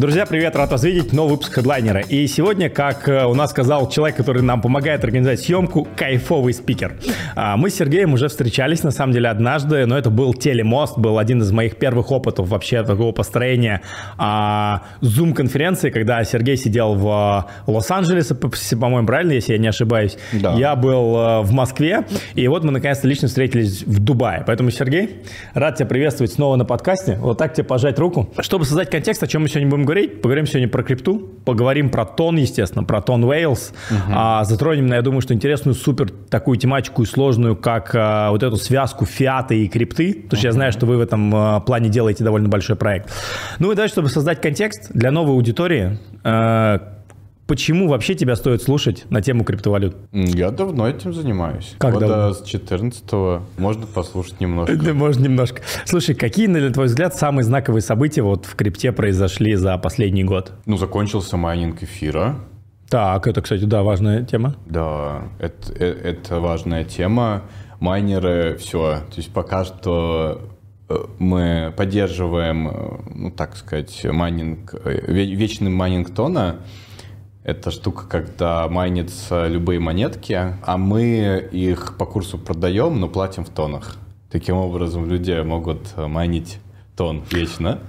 Друзья, привет, рад вас видеть, новый выпуск хедлайнера. И сегодня, как э, у нас сказал человек, который нам помогает организовать съемку, кайфовый спикер. А, мы с Сергеем уже встречались, на самом деле, однажды, но это был телемост, был один из моих первых опытов вообще такого построения Zoom-конференции, когда Сергей сидел в э, Лос-Анджелесе, по-моему, правильно, если я не ошибаюсь. Да. Я был э, в Москве, и вот мы наконец-то лично встретились в Дубае. Поэтому, Сергей, рад тебя приветствовать снова на подкасте. Вот так тебе пожать руку. Чтобы создать контекст, о чем мы сегодня будем говорить, поговорим сегодня про крипту, поговорим про тон, естественно, про тон Wales, угу. а, затронем, я думаю, что интересную супер такую тематику и сложную, как а, вот эту связку фиата и крипты, потому что я знаю, что вы в этом а, плане делаете довольно большой проект. Ну и дальше, чтобы создать контекст для новой аудитории, а, Почему вообще тебя стоит слушать на тему криптовалют? Я давно этим занимаюсь. Как Года давно? с 14 можно послушать немножко. Да, можно немножко. Слушай, какие, на твой взгляд, самые знаковые события вот в крипте произошли за последний год? Ну, закончился майнинг эфира. Так, это, кстати, да, важная тема. Да, это, э, это важная тема. Майнеры, все. То есть пока что э, мы поддерживаем, э, ну, так сказать, майнинг, вечный майнинг тона, это штука, когда майнятся любые монетки, а мы их по курсу продаем, но платим в тонах. Таким образом, люди могут майнить TON вечно.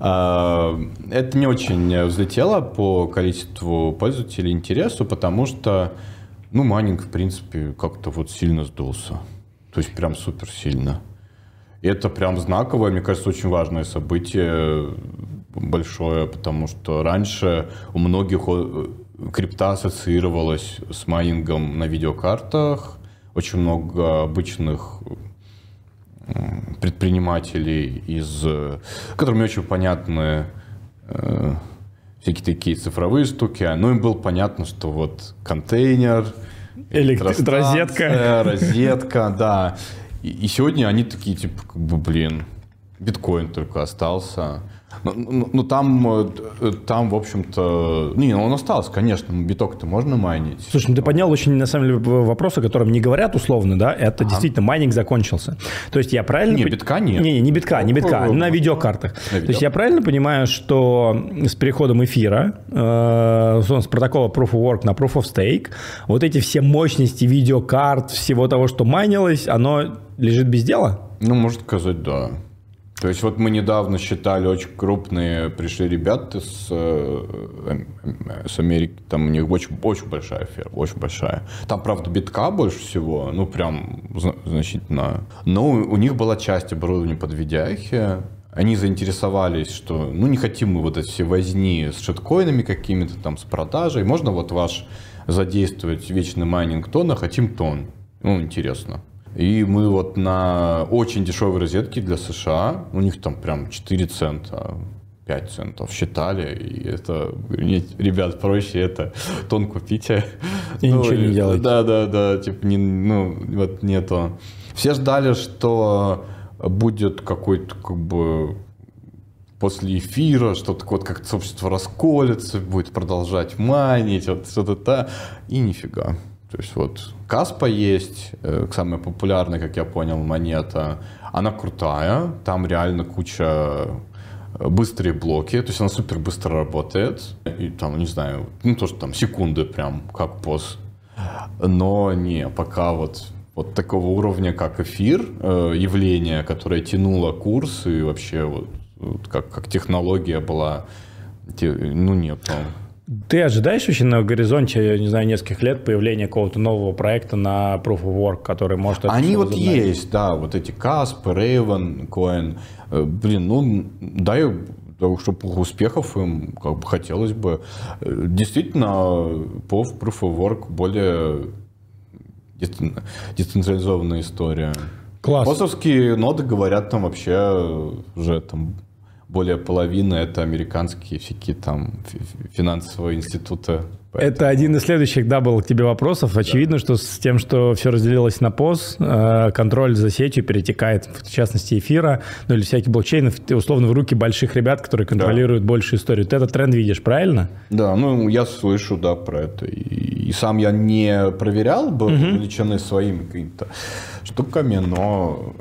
А, это не очень взлетело по количеству пользователей интересу, потому что, ну, майнинг, в принципе, как-то вот сильно сдулся. То есть прям супер сильно. И это прям знаковое, мне кажется, очень важное событие большое, потому что раньше у многих э, крипта ассоциировалась с майнингом на видеокартах. Очень много обычных предпринимателей, из, которым не очень понятны э, всякие такие цифровые штуки. Но им было понятно, что вот контейнер, розетка, розетка, да. И, и сегодня они такие, типа, как бы, блин, биткоин только остался. Ну, ну, ну там, э, там, в общем-то, не, ну он остался, конечно, биток-то можно майнить. Слушай, ну ты поднял очень, на самом деле, вопрос, о котором не говорят условно, да, это ага. действительно майнинг закончился. То есть я правильно... Не, битка нет. Не, не, не битка, не битка, на видеокартах. На видео. То есть я правильно понимаю, что с переходом эфира, э, с протокола Proof of Work на Proof of Stake, вот эти все мощности видеокарт, всего того, что майнилось, оно лежит без дела? Ну, можно сказать, да. То есть вот мы недавно считали очень крупные, пришли ребята с, э, с Америки, там у них очень, очень большая ферма, очень большая. Там, правда, битка больше всего, ну прям значительно. Но у них была часть оборудования под видяхи, они заинтересовались, что ну не хотим мы вот эти все возни с шиткоинами какими-то там, с продажей, можно вот ваш задействовать вечный майнинг тона, хотим тон. Ну, интересно. И мы вот на очень дешевой розетке для США, у них там прям 4 цента, 5 центов считали, и это, ребят, проще это тон купите. И ну, ничего не делать. Да, да, да, типа, не, ну, вот нету. Все ждали, что будет какой-то, как бы, после эфира, что-то вот как сообщество расколется, будет продолжать манить, вот что-то-то, и нифига. То есть вот Каспа есть, э, самая популярная, как я понял, монета. Она крутая, там реально куча э, быстрые блоки, то есть она супер быстро работает. И там, не знаю, ну то, что там секунды прям, как пост. Но не, пока вот вот такого уровня, как эфир, э, явление, которое тянуло курс и вообще вот, вот как, как технология была, ну нет. Ты ожидаешь вообще на горизонте, не знаю, нескольких лет появления какого-то нового проекта на Proof of Work, который может... Они вот есть, да, вот эти Casp, Raven, Coin. Э, блин, ну, дай чтобы успехов им как бы хотелось бы. Э, действительно, по Proof of Work более децентрализованная история. Класс. Посовские ноды говорят там вообще уже там более половины это американские всякие там финансовые институты. Поэтому... Это один из следующих, да, был к тебе вопросов. Очевидно, да. что с тем, что все разделилось на ПОС, э, контроль за сетью перетекает, в частности, эфира, ну или всяких блокчейнов, условно, в руки больших ребят, которые контролируют да. большую историю. Ты этот тренд видишь, правильно? Да, ну я слышу, да, про это. И, и сам я не проверял бы угу. увлечены своими какими-то штуками, но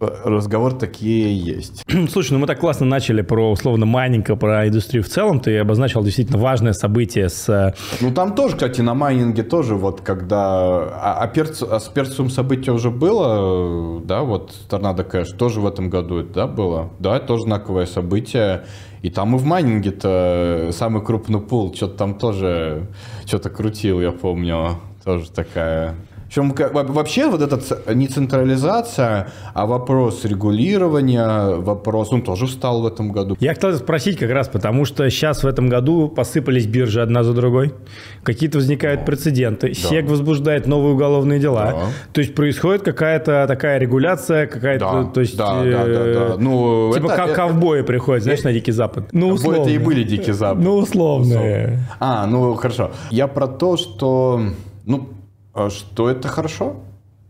разговор такие есть. Слушай, ну мы так классно начали про условно майнинг, про индустрию в целом. Ты обозначил действительно важное событие с... Э, ну там тоже, кстати, на майнинге тоже вот когда... А, а, перц... а с перцем событие уже было, да, вот Tornado Cash тоже в этом году, да, было? Да, тоже знаковое событие. И там и в майнинге-то самый крупный пул, что-то там тоже что-то крутил, я помню. Тоже такая причем вообще вот эта не централизация, а вопрос регулирования, вопрос, он тоже встал в этом году. Я хотел спросить как раз, потому что сейчас в этом году посыпались биржи одна за другой, какие-то возникают да. прецеденты, да. СЕК возбуждает новые уголовные дела, да. то есть происходит какая-то такая регуляция, какая-то, да. то есть, да, да, да, да. Ну, типа это, как это, ковбои приходят, знаешь, на Дикий Запад. Ну, условно. Это и были Дикий Запад. Ну, условно. А, ну, хорошо. Я про то, что, ну, что это хорошо?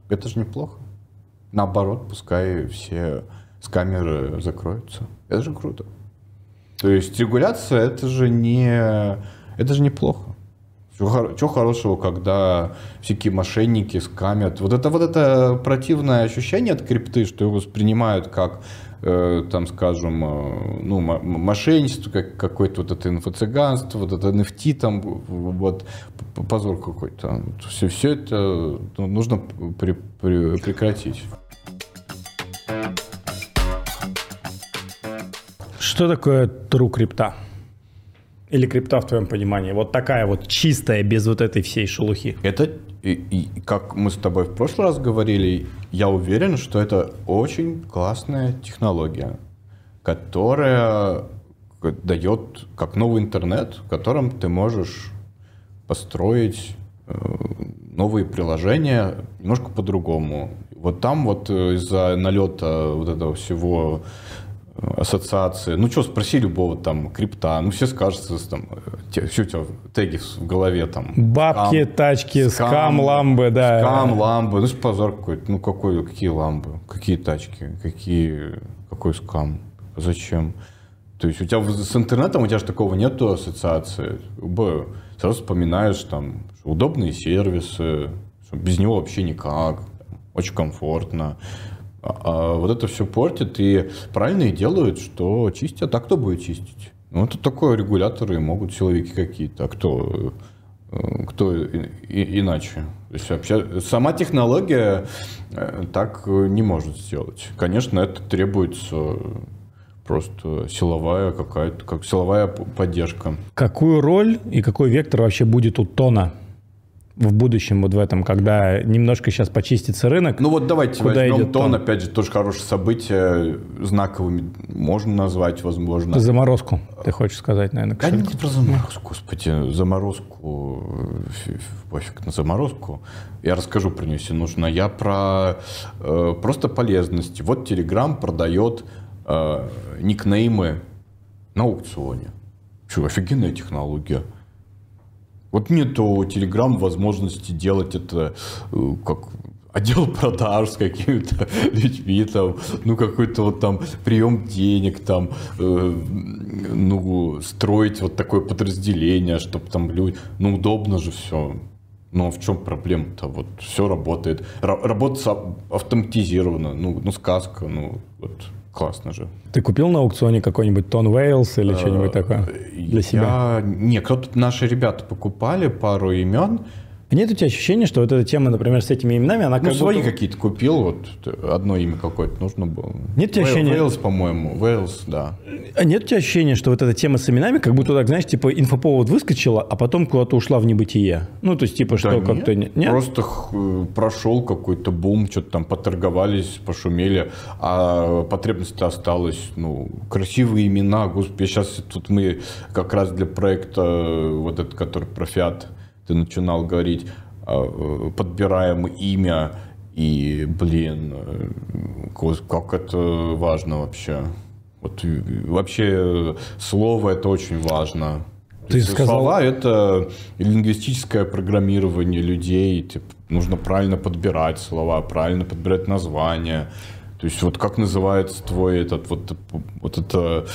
Это же неплохо. Наоборот, пускай все с камеры закроются. Это же круто. То есть регуляция это же не это же неплохо. Чего хорошего, когда всякие мошенники скамят. Вот это вот это противное ощущение от крипты, что его воспринимают как там, скажем, э, ну, мошенничество, как, какое-то вот это инфо-цыганство, вот это NFT, там, вот, позор какой-то. Все, все это ну, нужно при, при, прекратить. Что такое true крипта? Или крипта в твоем понимании? Вот такая вот чистая, без вот этой всей шелухи. Это, и, и, как мы с тобой в прошлый раз говорили, я уверен, что это очень классная технология, которая дает как новый интернет, в котором ты можешь построить э, новые приложения немножко по-другому. Вот там вот э, из-за налета вот этого всего ассоциации. Ну что, спроси любого там крипта, ну все скажут, там, те, все у тебя теги в голове там. Бабки, скам, тачки, скам, скам, ламбы, да. Скам, ламбы, ну позор какой-то, ну какой, какие ламбы, какие тачки, какие, какой скам, зачем? То есть у тебя с интернетом у тебя же такого нету ассоциации. Б, сразу вспоминаешь там удобные сервисы, без него вообще никак, очень комфортно. А, а вот это все портит, и правильно и делают, что чистят. А кто будет чистить? Ну, это такое регуляторы могут, силовики какие-то. А кто, э, кто и, и, иначе? То есть вообще, сама технология э, так не может сделать. Конечно, это требуется просто силовая какая-то, как силовая поддержка. Какую роль и какой вектор вообще будет у тона в будущем вот в этом, когда немножко сейчас почистится рынок. Ну вот давайте куда возьмем идет тон, тон, опять же, тоже хорошее событие, знаковыми можно назвать, возможно. Заморозку, ты хочешь сказать, наверное, Да не про заморозку, господи, заморозку, пофиг на заморозку. Я расскажу про нее, если нужно. Я про э, просто полезности. Вот Telegram продает э, никнеймы на аукционе. Что, офигенная технология. Вот нет у Telegram возможности делать это э, как отдел продаж с какими-то людьми, там, ну, какой-то вот там прием денег, там, э, ну, строить вот такое подразделение, чтобы там люди, ну, удобно же все. Но в чем проблема-то? Вот все работает. Работа автоматизирована, ну, ну, сказка, ну, вот Классно же. Ты купил на аукционе какой-нибудь TON Whales или что-нибудь такое для себя? Не, кто-то, наши ребята покупали пару имен, нет у тебя ощущения, что вот эта тема, например, с этими именами, она ну, как свои будто... какие-то купил, вот одно имя какое-то нужно было. Нет у тебя ощущения... Whales, по-моему, Whales, да. А нет у тебя ощущения, что вот эта тема с именами, как будто так, знаешь, типа инфоповод выскочила, а потом куда-то ушла в небытие? Ну, то есть, типа, да что нет, как-то... Нет? Просто прошел какой-то бум, что-то там поторговались, пошумели, а потребность осталась, ну, красивые имена, господи, сейчас тут мы как раз для проекта вот этот, который про Фиат, ты начинал говорить, а, э, подбираем имя, и, блин, э, как это важно вообще. Вот вообще слово это очень важно. Ты сказал... Слова это лингвистическое программирование людей. Типа, нужно правильно подбирать слова, правильно подбирать названия. То есть вот как называется твой этот вот, вот это э,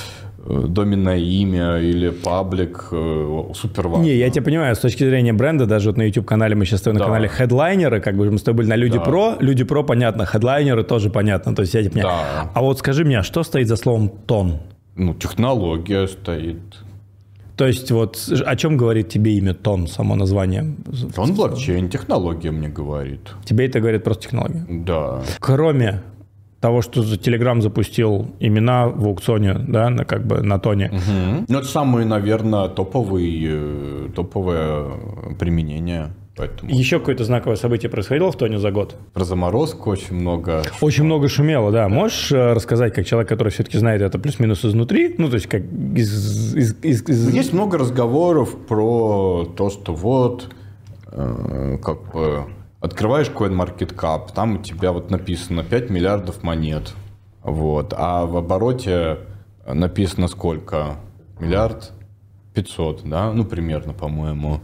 доменное имя или паблик э, супер важно. Не, я тебя понимаю, с точки зрения бренда, даже вот на YouTube-канале, мы сейчас с тобой на канале хедлайнеры, как бы мы с тобой были на Люди да. Про, Люди Про, понятно, хедлайнеры тоже понятно, то есть я тебя понимаю. Да. А вот скажи мне, а что стоит за словом тон? Ну, технология стоит. То есть вот о чем говорит тебе имя Тон, само название? Тон блокчейн, технология мне говорит. Тебе это говорит просто технология? Да. Кроме того, что Telegram запустил имена в аукционе, да, на, как бы на тоне. Угу. Ну, это самое, наверное, топовый, э, топовое применение. Поэтому... Еще какое-то знаковое событие происходило в Тоне за год? Про заморозку очень много. Очень много шумело, да. Можешь э, рассказать, как человек, который все-таки знает это плюс-минус изнутри? Ну, то есть, как из... из, из, из... Есть много разговоров про то, что вот, э, как бы, открываешь CoinMarketCap, там у тебя вот написано 5 миллиардов монет. Вот. А в обороте написано сколько? Миллиард 500, да? Ну, примерно, по-моему.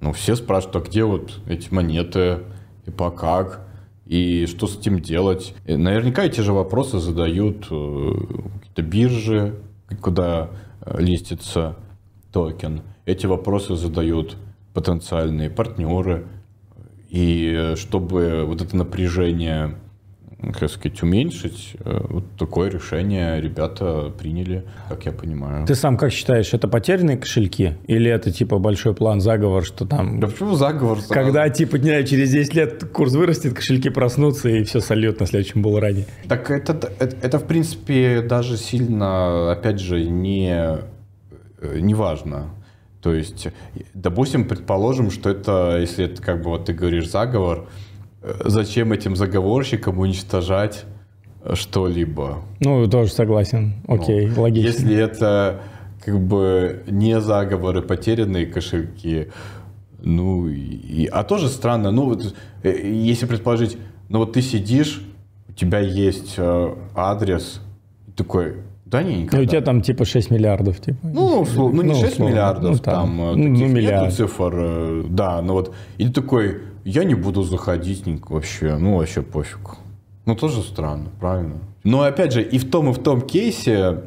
Ну, все спрашивают, а где вот эти монеты, и по как, и что с этим делать. И наверняка эти же вопросы задают э, какие-то биржи, куда э, листится токен. Эти вопросы задают потенциальные партнеры. И э, чтобы вот это напряжение как сказать, уменьшить. Э, вот такое решение ребята приняли, как я понимаю. Ты сам как считаешь, это потерянные кошельки? Или это типа большой план, заговор, что там... Да почему заговор? Сразу? Когда типа не, через 10 лет курс вырастет, кошельки проснутся и все сольет на следующем было ранее. Так это, это, это, в принципе, даже сильно, опять же, не, э, не важно. То есть, допустим, предположим, что это, если это как бы вот ты говоришь заговор, зачем этим заговорщикам уничтожать что-либо. Ну, тоже согласен. Окей, ну, логично. Если это как бы не заговоры, потерянные кошельки, ну, и, а тоже странно, ну, вот, э, если предположить, ну, вот ты сидишь, у тебя есть э, адрес, такой, да не, никогда. Ну, у тебя там типа 6 миллиардов, типа. Ну, условно, ну не ну, 6 условно. миллиардов, ну, там, там ну, таких миллиард. нету цифр, э, да, ну вот, и ты такой, я не буду заходить вообще, ну вообще пофиг. Ну тоже странно, правильно? Но опять же, и в том, и в том кейсе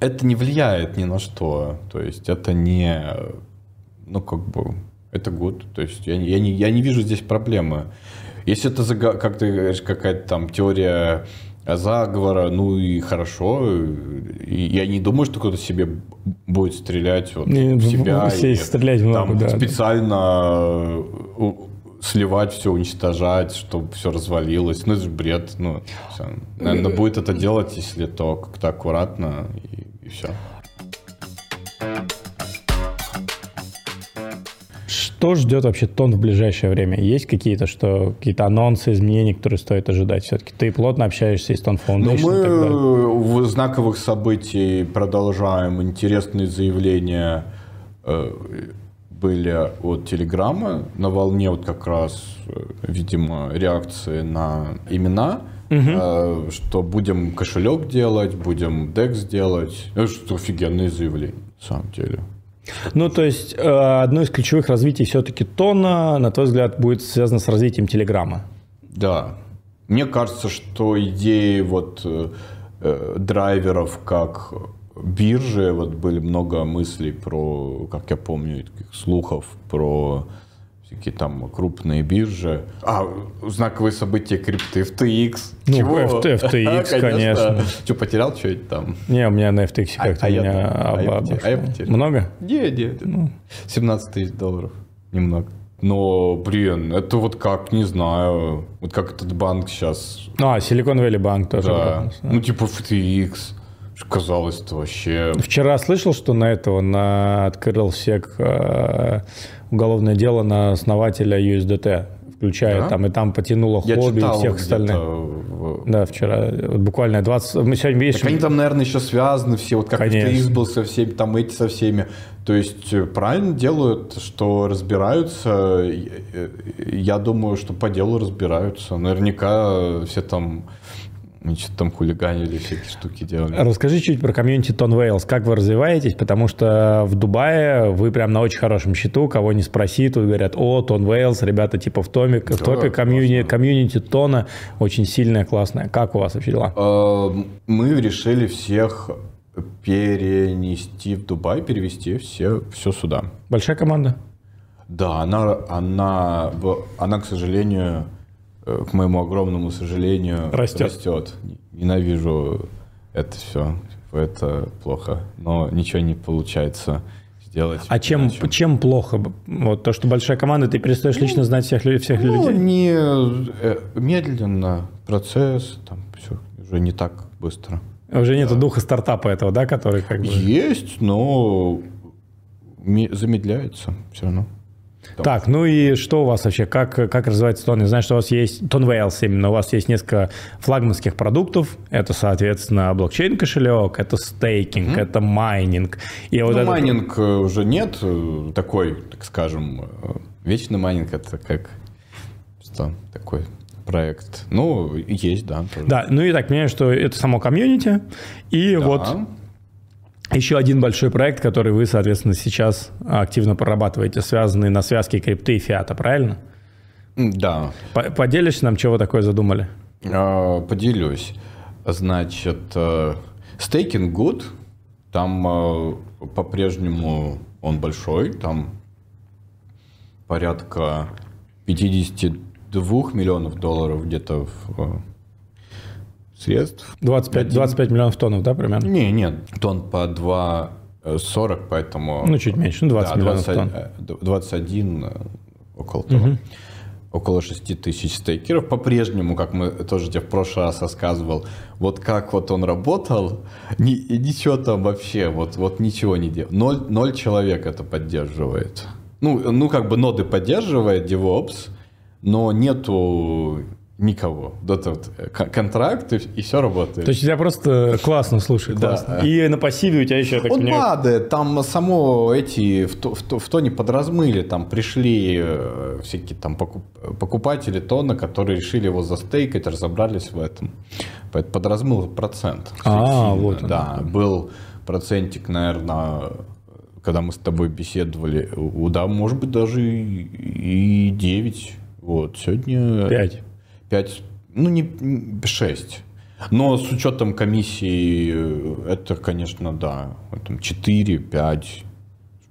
это не влияет ни на что. То есть это не, ну как бы, это год. То есть я, я, не, я не вижу здесь проблемы. Если это, как ты говоришь, какая-то там теория заговора, ну и хорошо. Я не думаю, что кто-то себе будет стрелять вот не, в себя. Все и, стрелять много, там, да. Специально сливать все, уничтожать, чтобы все развалилось. Ну, это же бред. Ну, все. Наверное, будет это делать, если то как-то аккуратно и, и все. Что ждет вообще тон в ближайшее время? Есть какие-то что какие-то анонсы, изменения, которые стоит ожидать? Все-таки ты плотно общаешься с Тон Foundation. Ну, мы в знаковых событий продолжаем интересные заявления э, были от Телеграма на волне вот как раз, э, видимо, реакции на имена, угу. что будем кошелек делать, будем DEX делать. Это что офигенные заявления, на самом деле. Ну, то есть, э, одно из ключевых развитий все-таки тона, на твой взгляд, будет связано с развитием Телеграма. Да. Мне кажется, что идеи вот драйверов как бирже, вот были много мыслей про, как я помню, таких слухов про всякие там крупные биржи. А, знаковые события крипты, FTX. Ну, Чего? FT, FTX, конечно. Что, потерял что-нибудь там? Не, у меня на FTX а, как-то а, меня а, а я потерял. Много? Не, не, ну. 17 тысяч долларов. Немного. Но, блин, это вот как, не знаю, вот как этот банк сейчас. А, Silicon Valley банк тоже. Да. Ну, типа FTX. Казалось, это вообще... Вчера слышал, что на этого на открыл сек э, уголовное дело на основателя USDT, включая да? там и там потянуло и Huobi и всех остальных. В... Да, вчера. Вот буквально 20... Мы сегодня видишь... Так они там, наверное, еще связаны все, вот как Конечно. был со всеми, там эти со всеми. То есть э, правильно делают, что разбираются. Я думаю, что по делу разбираются. Наверняка все там мы что-то там хулиганили, всякие штуки делали. Расскажи чуть про комьюнити TON Whales. Как вы развиваетесь? Потому что в Дубае вы прям на очень хорошем счету. Кого не спроси, тут говорят, о, TON Whales, ребята типа в, томе, в топе комьюнити, комьюнити TON а. Очень сильная, классная. Как у вас вообще дела? Э, мы решили всех перенести в Дубай, перевести все, все сюда. Большая команда? Да, она, она, она, к сожалению, к моему огромному сожалению, растет. растет. Ненавижу это все. Это плохо. Но ничего не получается сделать. А чем, чем плохо? Вот то, что большая команда, ты перестаешь ну, лично знать всех, всех ну, людей? не э, медленно, процесс, там все уже не так быстро. Уже нет духа стартапа этого, да, который как бы... Есть, но замедляется все равно. Так, ну и что у вас вообще, как, как развивается TON? Я знаю, что у вас есть TON Whales именно, у вас есть несколько флагманских продуктов, это, соответственно, блокчейн-кошелек, это стейкинг, mm-hmm. это майнинг. И ну, вот это... майнинг э, уже нет, э, такой, так скажем, э, вечный майнинг, это как, что, такой проект. Ну, есть, да. Тоже. Да, ну и так, понимаю, что это само комьюнити, и да. вот еще один большой проект, который вы, соответственно, сейчас активно прорабатываете, связанный на связке крипты и фиата, правильно? Да. Поделишься нам, чего такое задумали? А, поделюсь. Значит, стейкинг э, good, там э, по-прежнему он большой, там порядка 52 миллионов долларов где-то в э, средств. 25, 25 миллионов тонн, да, примерно? Не, нет, тонн по 2,40, поэтому... Ну, чуть меньше, ну, 20 да, миллионов 20, тонн. 21, э, около того. Угу. Около 6 тысяч стейкеров. По-прежнему, как мы тоже тебе в прошлый раз рассказывал, вот как вот он работал, ни, ничего там вообще, вот, вот ничего не делал. Ноль, ноль человек это поддерживает. Ну, ну, как бы ноды поддерживает DevOps, но нету никого. Вот этот контракт, и, и все работает. То есть у тебя просто классно, слушай, классно. Да. И на пассиве у тебя еще, так Он падает, там само эти в, то, в, то, в тоне подразмыли, там пришли э, всякие там покуп, покупатели тона, которые решили его застейкать, разобрались в этом. Подразмыл процент. А, вот. Да, был процентик, наверное, когда мы с тобой беседовали, да, может быть, даже и 9. Вот, сегодня... 5. 5, ну не 6. Но с учетом комиссии э, это, конечно, да, там 4, 5,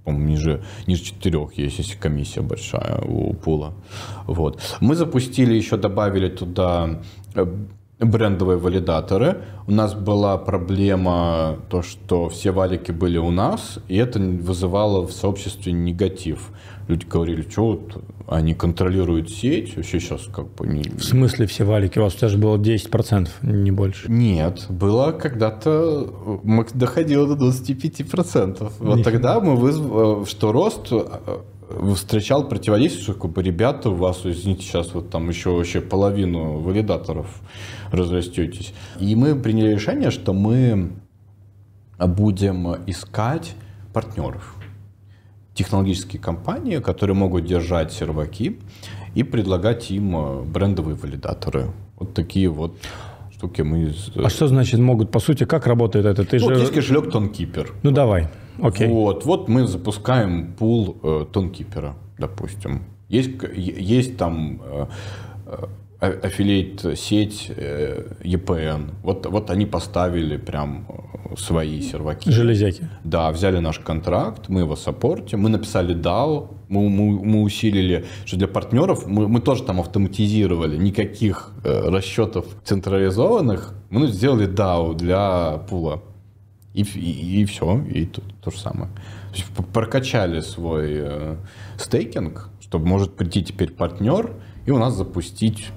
по-моему, ниже, ниже 4 есть, если комиссия большая у пула. Вот. Мы запустили, еще добавили туда э, брендовые валидаторы. У нас была проблема, то, что все валики были у нас, и это вызывало в сообществе негатив. Люди говорили, что вот они контролируют сеть, вообще сейчас как бы... Не... В смысле все валики? У вас даже было 10%, не больше? Нет, было когда-то... Доходило до 25%. Вот Нифига. тогда мы вызвали, что рост э, встречал противодействие, что как бы, ребята, у вас, извините, сейчас вот там еще вообще половину валидаторов разрастетесь. И мы приняли решение, что мы будем искать партнеров технологические компании, которые могут держать серваки и предлагать им э, брендовые валидаторы. Вот такие вот штуки мы... А что значит могут? По сути, как работает это? Ты ну, же... Вот есть кошелек TonKeeper. Ну, давай. Окей. Вот, вот мы запускаем пул э, TonKeeper, допустим. Есть, есть там э, э аффилейт сеть EPN. Вот, вот они поставили прям свои серваки. Железяки. Да, взяли наш контракт, мы его саппортим, мы написали DAO, мы, мы, мы усилили, что для партнеров мы, мы тоже там автоматизировали, никаких э, расчетов централизованных, мы сделали DAO для пула. И, и, и все, и то, то же самое. То есть прокачали свой э, стейкинг, чтобы может прийти теперь партнер и у нас запустить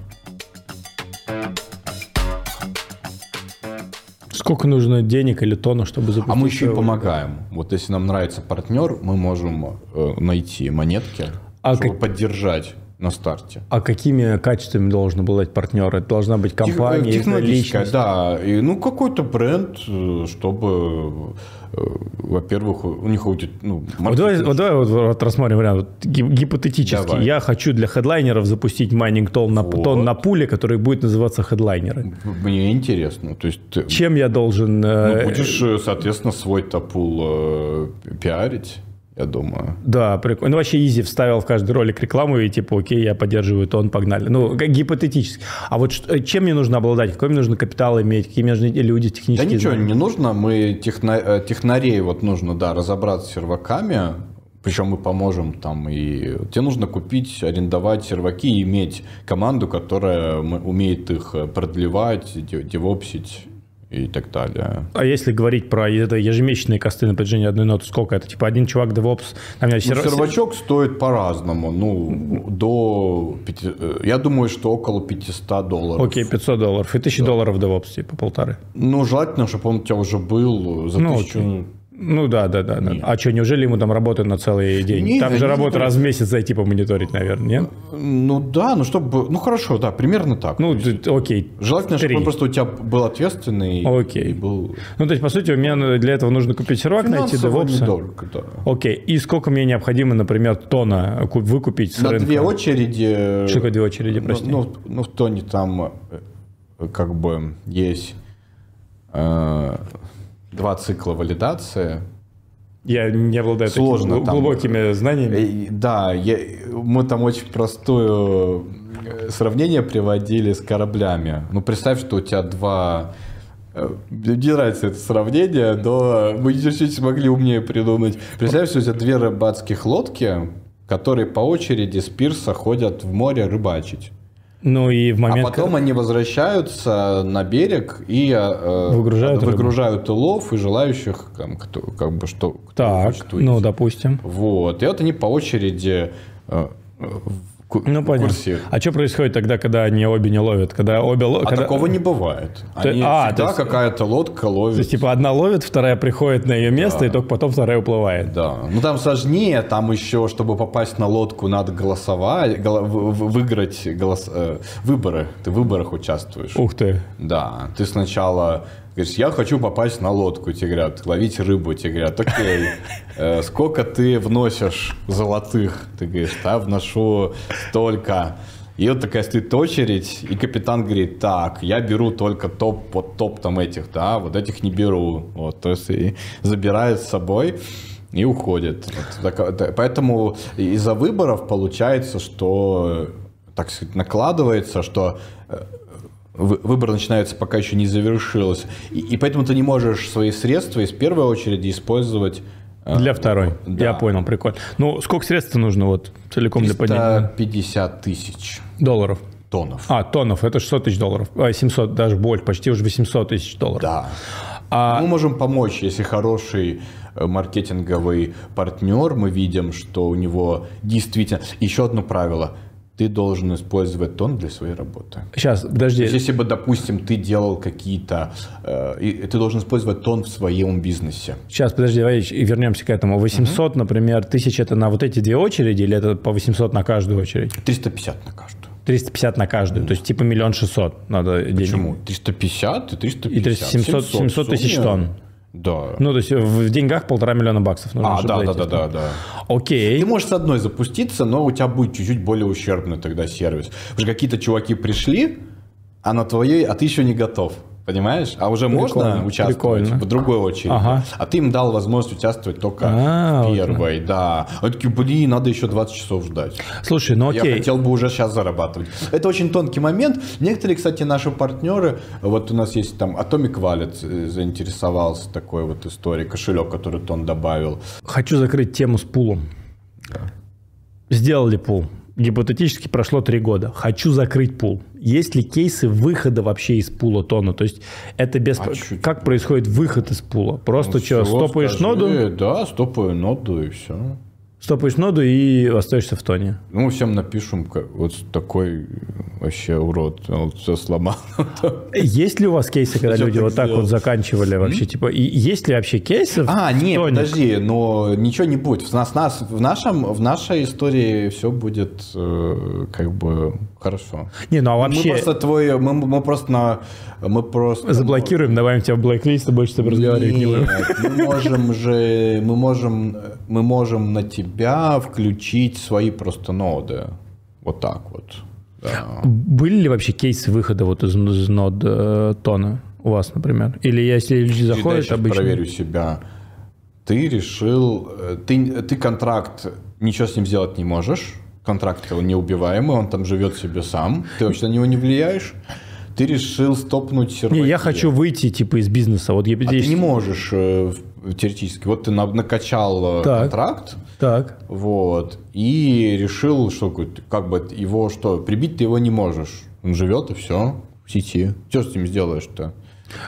Сколько нужно денег или тонна, чтобы запустить? А мы еще и помогаем. Вот если нам нравится партнер, мы можем э, найти монетки, а чтобы как... поддержать на старте. А какими качествами должен быть партнер? Это должна быть компания, Тех, технологическая, да. И, ну, какой-то бренд, э, чтобы Э, во-первых, у них будет... Ну, вот давай, вот давай вот, вот рассмотрим вариант. Гипотетически. Давай. Я хочу для хедлайнеров запустить майнинг TON на, вот. TON на пуле, который будет называться хедлайнеры. Мне интересно. То есть ты, Чем я должен... Э, ну, будешь, соответственно, свой-то пул э, пиарить я думаю. Да, прикольно. Ну, вообще easy вставил в каждый ролик рекламу и типа, окей, я поддерживаю TON, погнали. Ну, гипотетически. А вот что, чем мне нужно обладать? Какой мне нужно капитал иметь? Какие мне нужны люди технические? Да ничего знания? не нужно. Мы техно, э, технарей вот нужно, да, разобраться с серваками, причем мы поможем там и тебе нужно купить, арендовать серваки и иметь команду, которая умеет их продлевать, девопсить и так далее. А если говорить про это ежемесячные косты на протяжении одной ноты, сколько это? Типа один чувак DevOps? Там, ну, серв... сервачок стоит по-разному. Ну, до... Э, я думаю, что около 500 долларов. Окей, 500 долларов. И 1000 да. долларов DevOps, типа полторы. Ну, желательно, чтобы он у тебя уже был за ну, 1000... Окей. Ну да, да, да. Нет. А что, неужели ему там работают на целый день? Нет, там же работа раз в месяц зайти помониторить, наверное, нет? Ну да, ну чтобы... Ну хорошо, да, примерно так. Ну, есть, окей. Желательно, 3. чтобы он просто у тебя был ответственный. Окей. И был... Ну то есть, по сути, у меня для этого нужно купить сервак, найти DevOps. недорого, да. Окей. И сколько мне необходимо, например, тона выкупить с На рынка? две очереди... Что такое две очереди, прости? Ну, ну, ну в тоне там э, как бы есть... Э, два цикла валидации. Я не обладаю Сложно такими глубокими там, знаниями. Да, я, мы там очень простое э, сравнение приводили с кораблями. Ну, представь, что у тебя два... Э, мне нравится это сравнение, но мы чуть-чуть смогли умнее придумать. Представь, что у тебя две рыбацких лодки, которые по очереди с пирса ходят в море рыбачить. Ну и в момент... А потом когда... они возвращаются на берег и э, выгружают, выгружают улов и желающих, там, кто, как бы, что... Кто так, ну, допустим. Вот. И вот они по очереди э, ну, понятно. А что происходит тогда, когда они обе не ловят? Когда обе А когда... такого не бывает. Они а, всегда есть... какая-то лодка ловит. То есть, типа, одна ловит, вторая приходит на ее место, да. и только потом вторая уплывает. Да. Ну, там сложнее. Там еще, чтобы попасть на лодку, надо голосовать, гол... выиграть голос... Э, выборы. Ты в выборах участвуешь. Ух ты. Да. Ты сначала Говоришь, я хочу попасть на лодку, тебе говорят, ловить рыбу, тебе говорят, окей, э, сколько ты вносишь золотых? Ты говоришь, да, вношу столько. И вот такая стоит очередь, и капитан говорит, так, я беру только топ, вот топ там этих, да, вот этих не беру. Вот, то есть и забирает с собой и уходит. Вот, так, поэтому из-за выборов получается, что, так сказать, накладывается, что э, выбор начинается, пока еще не завершилось. И, и поэтому ты не можешь свои средства из первой очереди использовать э, для второй. Да. Я понял, прикольно. Ну, сколько средств нужно вот целиком для поднятия? 50 тысяч. Долларов. Тонов. А, тонов, это 600 тысяч долларов. А, 700, даже больше, почти уже 800 тысяч долларов. Да. А... Мы можем помочь, если хороший э, маркетинговый партнер, мы видим, что у него действительно... Еще одно правило – ты должен использовать тон для своей работы. Сейчас, подожди. Есть, если бы, допустим, ты делал какие-то... Э, и ты должен использовать тон в своем бизнесе. Сейчас, подожди, давай вернемся к этому. 800, угу. например, тысяч это на вот эти две очереди или это по 800 на каждую очередь? 350 на каждую. 350 на каждую, mm. то есть типа миллион шестьсот надо Почему? денег. 350 и 350. И 700, 700, 700 тысяч тонн. Да. Ну, то есть в деньгах полтора миллиона баксов нужно. А, да, да, да, да, да. Окей. Ты можешь с одной запуститься, но у тебя будет чуть-чуть более ущербный тогда сервис. Потому что какие-то чуваки пришли, а на твоей, а ты еще не готов. Понимаешь? А уже прикольно, можно участвовать прикольно. в другой очереди. Ага. А ты им дал возможность участвовать только а, в первой, вот. да. Они такие, блин, надо еще 20 часов ждать. Слушай, ну окей. Я хотел бы уже сейчас зарабатывать. Это очень тонкий момент. Некоторые, кстати, наши партнеры, вот у нас есть там Atomic Wallet э, заинтересовался такой вот историей, кошелек, который он добавил. Хочу закрыть тему с пулом. Да. Сделали пул гипотетически прошло три года. Хочу закрыть пул. Есть ли кейсы выхода вообще из пула тона? То есть это без... А как происходит выход из пула? Просто ну, что, стопаешь скажи, ноду? Да, стопаю ноду и все. Стопаешь ноду и остаешься в тоне. Ну, всем напишем, вот такой вообще урод, он все сломал. Есть ли у вас кейсы, когда люди вот так вот заканчивали вообще? Типа, есть ли вообще кейсы? А, нет, подожди, но ничего не будет. В, нас, нас, в, нашем, в нашей истории все будет э, как бы хорошо. Не, ну а вообще... Мы просто твой, мы, мы просто на... Мы просто... Заблокируем, добавим тебя в блэк-лист, и больше с тобой разговаривать не будем. мы можем же, мы можем, мы можем на тебя включить свои просто ноды. Вот так вот. Да. Были ли вообще кейсы выхода вот из, из нод э, тона у вас, например? Или если люди заходят обычно... проверю себя. ты решил, э, ты, ты контракт, ничего с ним сделать не можешь, контракт его неубиваемый, он там живет себе сам, ты вообще на него не влияешь, ты решил стопнуть серваки. Не, я хочу выйти типа из бизнеса. Вот я, а здесь... ты не можешь э, теоретически. Вот ты накачал э, так, контракт, так. вот, и решил, что как бы его что, прибить ты его не можешь. Он живет и все в сети. Что с ним сделаешь-то?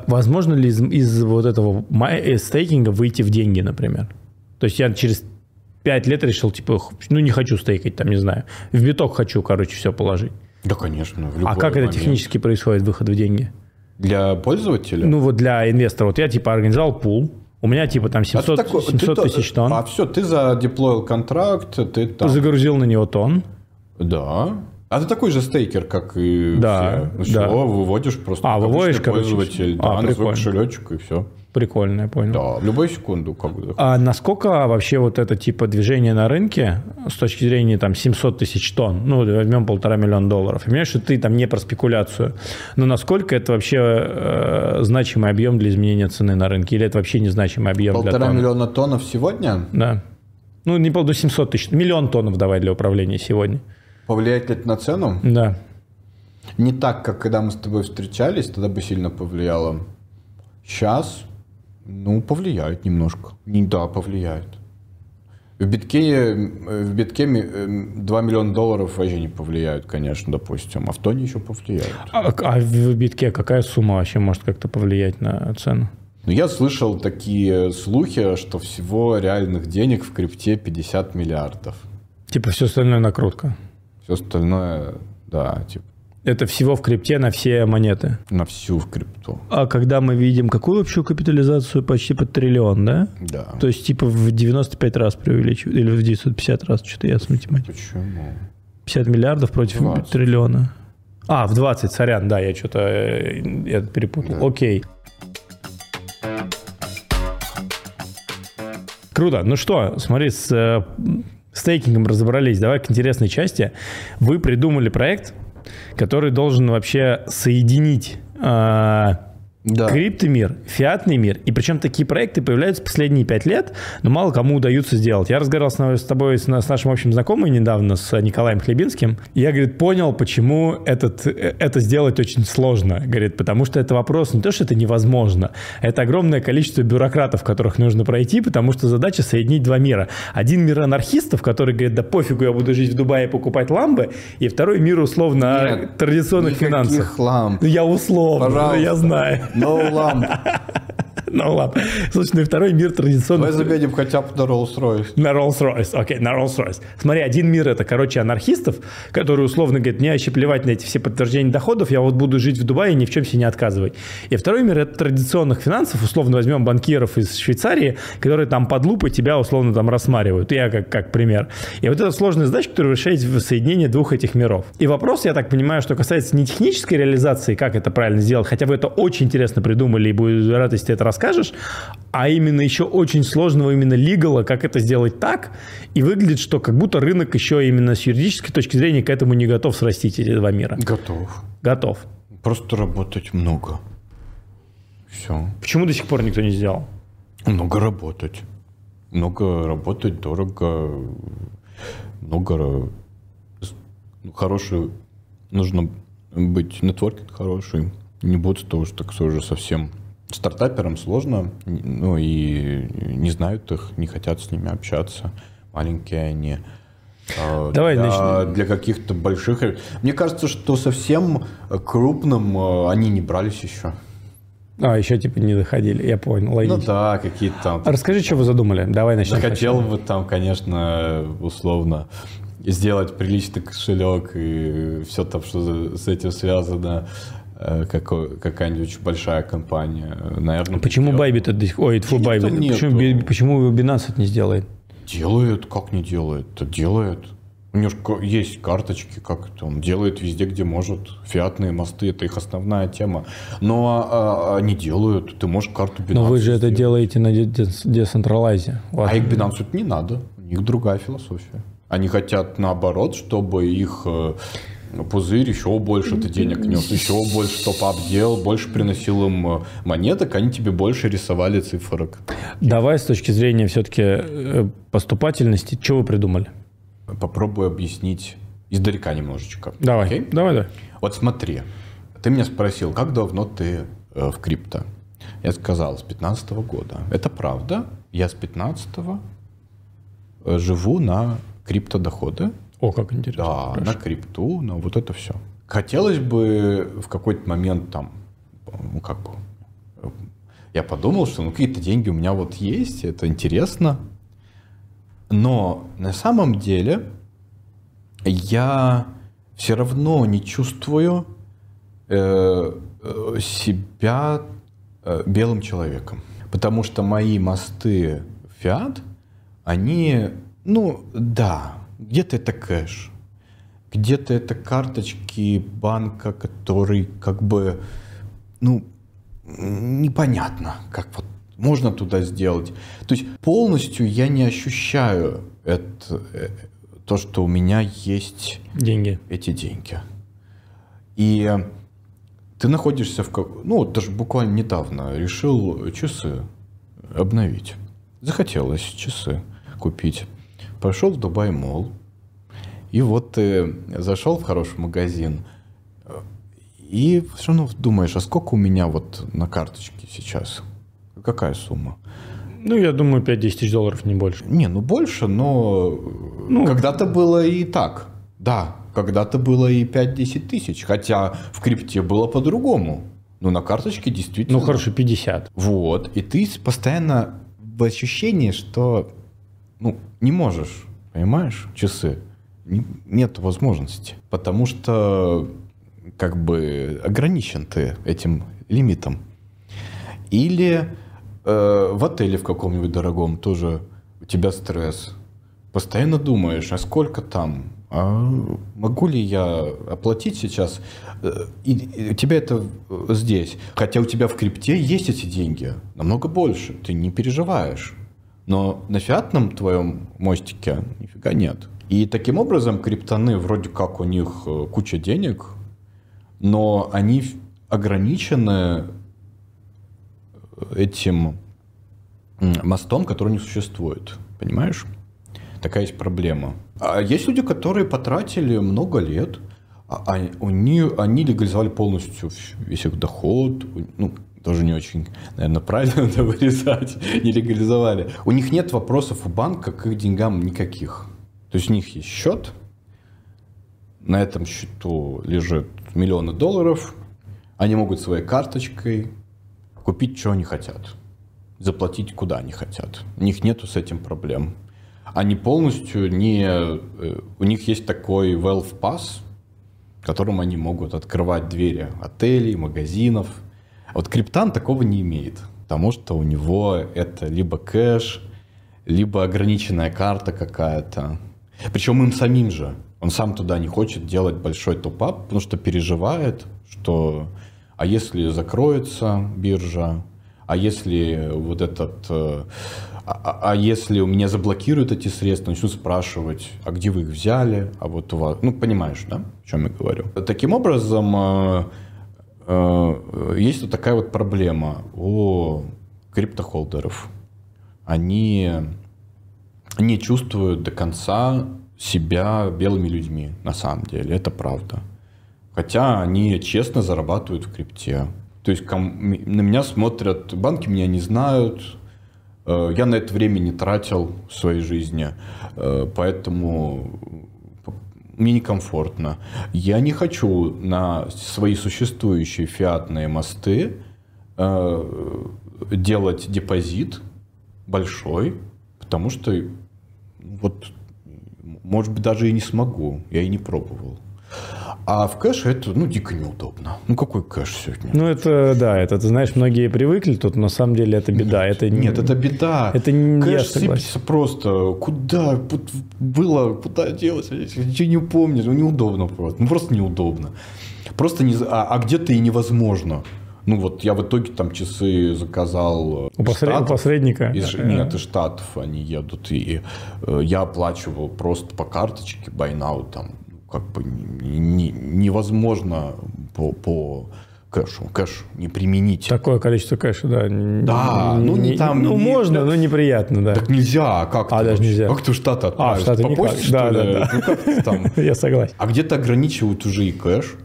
Возможно ли из, из вот этого э, стейкинга выйти в деньги, например? То есть я через 5 лет решил, типа, ну не хочу стейкать, там, не знаю, в биток хочу, короче, все положить. Да, конечно. а как момент. это технически происходит, выход в деньги? Для пользователя? Ну вот для инвестора. Вот я типа организовал пул, у меня типа там 700, а такой, 700 тысяч тонн. А все, ты задеплоил контракт, ты там... Загрузил на него тонн. Да. А ты такой же стейкер, как и да, все. Ну, да. выводишь просто а, выводишь, пользователь, короче, да, а, на свой кошелечек и все. Прикольно, я понял. Да, в любую секунду. Как бы. А насколько вообще вот это типа движение на рынке с точки зрения там 700 тысяч тонн, ну, возьмем полтора миллиона долларов, и понимаешь, что ты там не про спекуляцию, но насколько это вообще э, значимый объем для изменения цены на рынке, или это вообще незначимый объем полтора для Полтора миллиона тоннов сегодня? Да. Ну, не полтора, 700 тысяч, миллион тоннов давай для управления сегодня. Повлияет ли это на цену? Да. Не так, как когда мы с тобой встречались, тогда бы сильно повлияло. Сейчас, ну, повлияет немножко. Не, да, повлияет. В битке, в битке 2 э, миллиона долларов вообще не повлияют, конечно, допустим. А в тоне еще повлияют. А, а в битке какая сумма вообще может как-то повлиять на цену? Ну, я слышал такие слухи, что всего реальных денег в крипте 50 миллиардов. Типа все остальное накрутка. Все остальное, да, типа. Это всего в крипте на все монеты? На всю в крипту. А когда мы видим какую общую капитализацию? Почти под триллион, да? Да. То есть типа в 95 раз преувеличивают? Или в 950 раз? Что-то я с математикой. Почему? 50 миллиардов против 20. триллиона. А, в 20, сорян, да, я что-то э, я перепутал. Да. Окей. Круто. Ну что, смотри, с э, стейкингом разобрались. Давай к интересной части. Вы придумали проект, который должен вообще соединить э, да. криптомир, фиатный мир. И причем такие проекты появляются последние пять лет, но мало кому удаются сделать. Я разговаривал с, с тобой, с, с нашим общим знакомым недавно, с Николаем Хлебинским. И я, говорит, понял, почему этот, это сделать очень сложно. Говорит, потому что это вопрос не то, что это невозможно. Это огромное количество бюрократов, которых нужно пройти, потому что задача соединить два мира. Один мир анархистов, который говорит, да пофигу, я буду жить в Дубае и покупать ламбы, и второй мир условно Нет, традиционных финансов. ламп. Я условно, Пожалуйста. я знаю. No Lump. Ну ладно. Слушай, ну и второй мир традиционно... Мы заметим хотя бы на Rolls-Royce. На Rolls-Royce, окей, на Rolls-Royce. Смотри, один мир это, короче, анархистов, которые условно говорят, мне вообще плевать на эти все подтверждения доходов, я вот буду жить в Дубае и ни в чем себе не отказывать. И второй мир это традиционных финансов, условно возьмем банкиров из Швейцарии, которые там под лупой тебя условно там рассматривают. Я как, как пример. И вот это сложная задача, которая решает в соединении двух этих миров. И вопрос, я так понимаю, что касается не технической реализации, как это правильно сделать, хотя вы это очень интересно придумали, и буду рад, если ты это расскажешь, а именно еще очень сложного именно лигала, как это сделать так, и выглядит, что как будто рынок еще именно с юридической точки зрения к этому не готов срастить эти два мира. Готов. Готов. Просто работать много. Все. Почему до сих пор никто не сделал? Много работать. Много работать, дорого. Много хороший. Нужно быть нетворкинг хороший. Не будет того, что так все уже совсем Стартаперам сложно, ну и не знают их, не хотят с ними общаться. Маленькие они. А, Давай для, начнем. Для каких-то больших... Мне кажется, что совсем крупным э, они не брались еще. А, еще типа не доходили, я понял, логично. Ну да, какие-то там... А расскажи, что вы задумали, давай начнем. Я хотел бы там, конечно, условно сделать приличный кошелек и все там, что с этим связано. Э, как, какая-нибудь большая компания, наверное. Почему Bybit это Ой, фу, Bybit. Почему, почему Binance это не сделает? Делает, как не делает? Это делает. У него есть карточки, как это он делает везде, где может. Фиатные мосты, это их основная тема. Но а, а, они делают, ты можешь карту Binance Но вы же сделать. это делаете на децентралайзе. А их Binance не надо, у них другая философия. Они хотят наоборот, чтобы их э, пузырь, еще больше ты денег нес, еще больше топ-ап делал, больше приносил им э, монеток, они тебе больше рисовали цифрок. Давай с точки зрения все-таки э, поступательности, что вы придумали? Попробую объяснить издалека немножечко. Давай, Окей? давай, давай. Вот смотри, ты меня спросил, как давно ты э, в крипто? Я сказал, с 15 года. Это правда. Я с 15 э, живу на криптодоходы. О, как интересно. Да, Хорошо. на крипту, на вот это все. Хотелось бы в какой-то момент там, ну как бы, я подумал, что ну какие-то деньги у меня вот есть, это интересно. Но на самом деле я все равно не чувствую э, э, себя э, белым человеком. Потому что мои мосты фиат, они, ну да, где-то это кэш, где-то это карточки банка, который как бы, ну, непонятно, как вот можно туда сделать. То есть полностью я не ощущаю это, э, то, что у меня есть деньги. эти деньги. И ты находишься в... Ну, даже буквально недавно решил часы обновить. Захотелось часы купить. Пошел в Дубай Мол. И вот ты зашел в хороший магазин. И все равно думаешь, а сколько у меня вот на карточке сейчас? Какая сумма? Ну, я думаю, 5-10 тысяч долларов, не больше. Не, ну больше, но ну, когда-то было и так. Да, когда-то было и 5-10 тысяч. Хотя в крипте было по-другому. Но на карточке действительно... Ну, хорошо, 50. Вот. И ты постоянно в ощущении, что ну, не можешь, понимаешь, часы. Нет возможности. Потому что как бы ограничен ты этим лимитом. Или э, в отеле в каком-нибудь дорогом тоже у тебя стресс. Постоянно думаешь, а сколько там? А могу ли я оплатить сейчас? Э, и, и у тебя это здесь. Хотя у тебя в крипте есть эти деньги. Намного больше. Ты не переживаешь. Но на фиатном твоем мостике нифига нет. И таким образом криптоны вроде как у них э, куча денег, но они ограничены этим мостом, который не существует. Понимаешь? Такая есть проблема. А есть люди, которые потратили много лет, а, а они, они легализовали полностью весь их доход, ну, тоже не очень, наверное, правильно это вырезать, не легализовали. У них нет вопросов у банка к их деньгам никаких. То есть у них есть счет, на этом счету лежит миллионы долларов, они могут своей карточкой купить, что они хотят, заплатить, куда они хотят. У них нету с этим проблем. Они полностью не... Э, у них есть такой Wealth Pass, которым они могут открывать двери отелей, магазинов. Вот криптан такого не имеет, потому что у него это либо кэш, либо ограниченная карта какая-то. Причем им самим же. Он сам туда не хочет делать большой топ-ап, потому что переживает, что а если закроется биржа, а если вот этот, э, а, а, а если у меня заблокируют эти средства, начнут спрашивать, а где вы их взяли, а вот у вас, ну понимаешь, да, о чем я говорю. Таким образом, э, есть вот такая вот проблема у криптохолдеров. Они не чувствуют до конца себя белыми людьми, на самом деле, это правда. Хотя они честно зарабатывают в крипте. То есть на меня смотрят, банки меня не знают, э, я на это время не тратил в своей жизни, э, поэтому мне некомфортно. Я не хочу на свои существующие фиатные мосты э, делать депозит большой, потому что вот может быть, даже и не смогу. Я и не пробовал. А в кэше это, ну, дико неудобно. Ну, какой кэш сегодня? Ну, это, да, это, ты знаешь, многие привыкли тут, на самом деле это беда. Нет, это, нет это беда. Это не Кэш сыпется просто. Куда было, куда делать? Ничего не помнишь. Ну, неудобно просто. Ну, просто неудобно. Просто не... А, а где-то и невозможно. Ну вот я в итоге там часы заказал у, посред... у посредника. Из... Нет, из Штатов они едут. И э, я оплачивал просто по карточке, buy now, там как бы не, невозможно по, по кэшу. Кэш не применить. Такое количество кэша, да. Да, ну не, не там... Ну, не, можно, но неприятно, да. Так нельзя, как А, даже нельзя. Как ты в Штаты отправишь? А, Штаты По почте, Да, что ли? да, да. Ну, как ты там? Я согласен. А где-то ограничивают уже и кэш.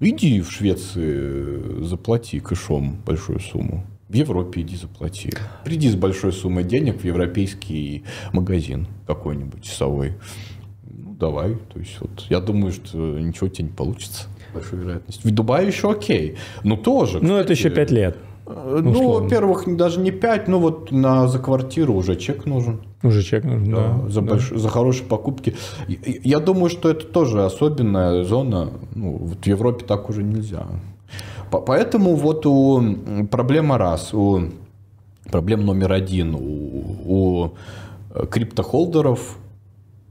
Иди в Швеции, заплати кэшом большую сумму. В Европе иди заплати. Приди с большой суммой денег в европейский магазин какой-нибудь часовой. Ну, давай. То есть вот я думаю, что ничего у тебя не получится. Большой вероятность. В Дубае еще окей. Но тоже. Ну, это еще пять лет. Э, Ну, условно. во-первых, даже не 5, но вот на, за квартиру уже чек нужен. Уже чек нужен, да. за, да. больш- за хорошие покупки. И- Я думаю, что это тоже особенная зона. Ну, вот в Европе так уже нельзя. По- Поэтому вот у проблема раз, у проблем номер один у, у криптохолдеров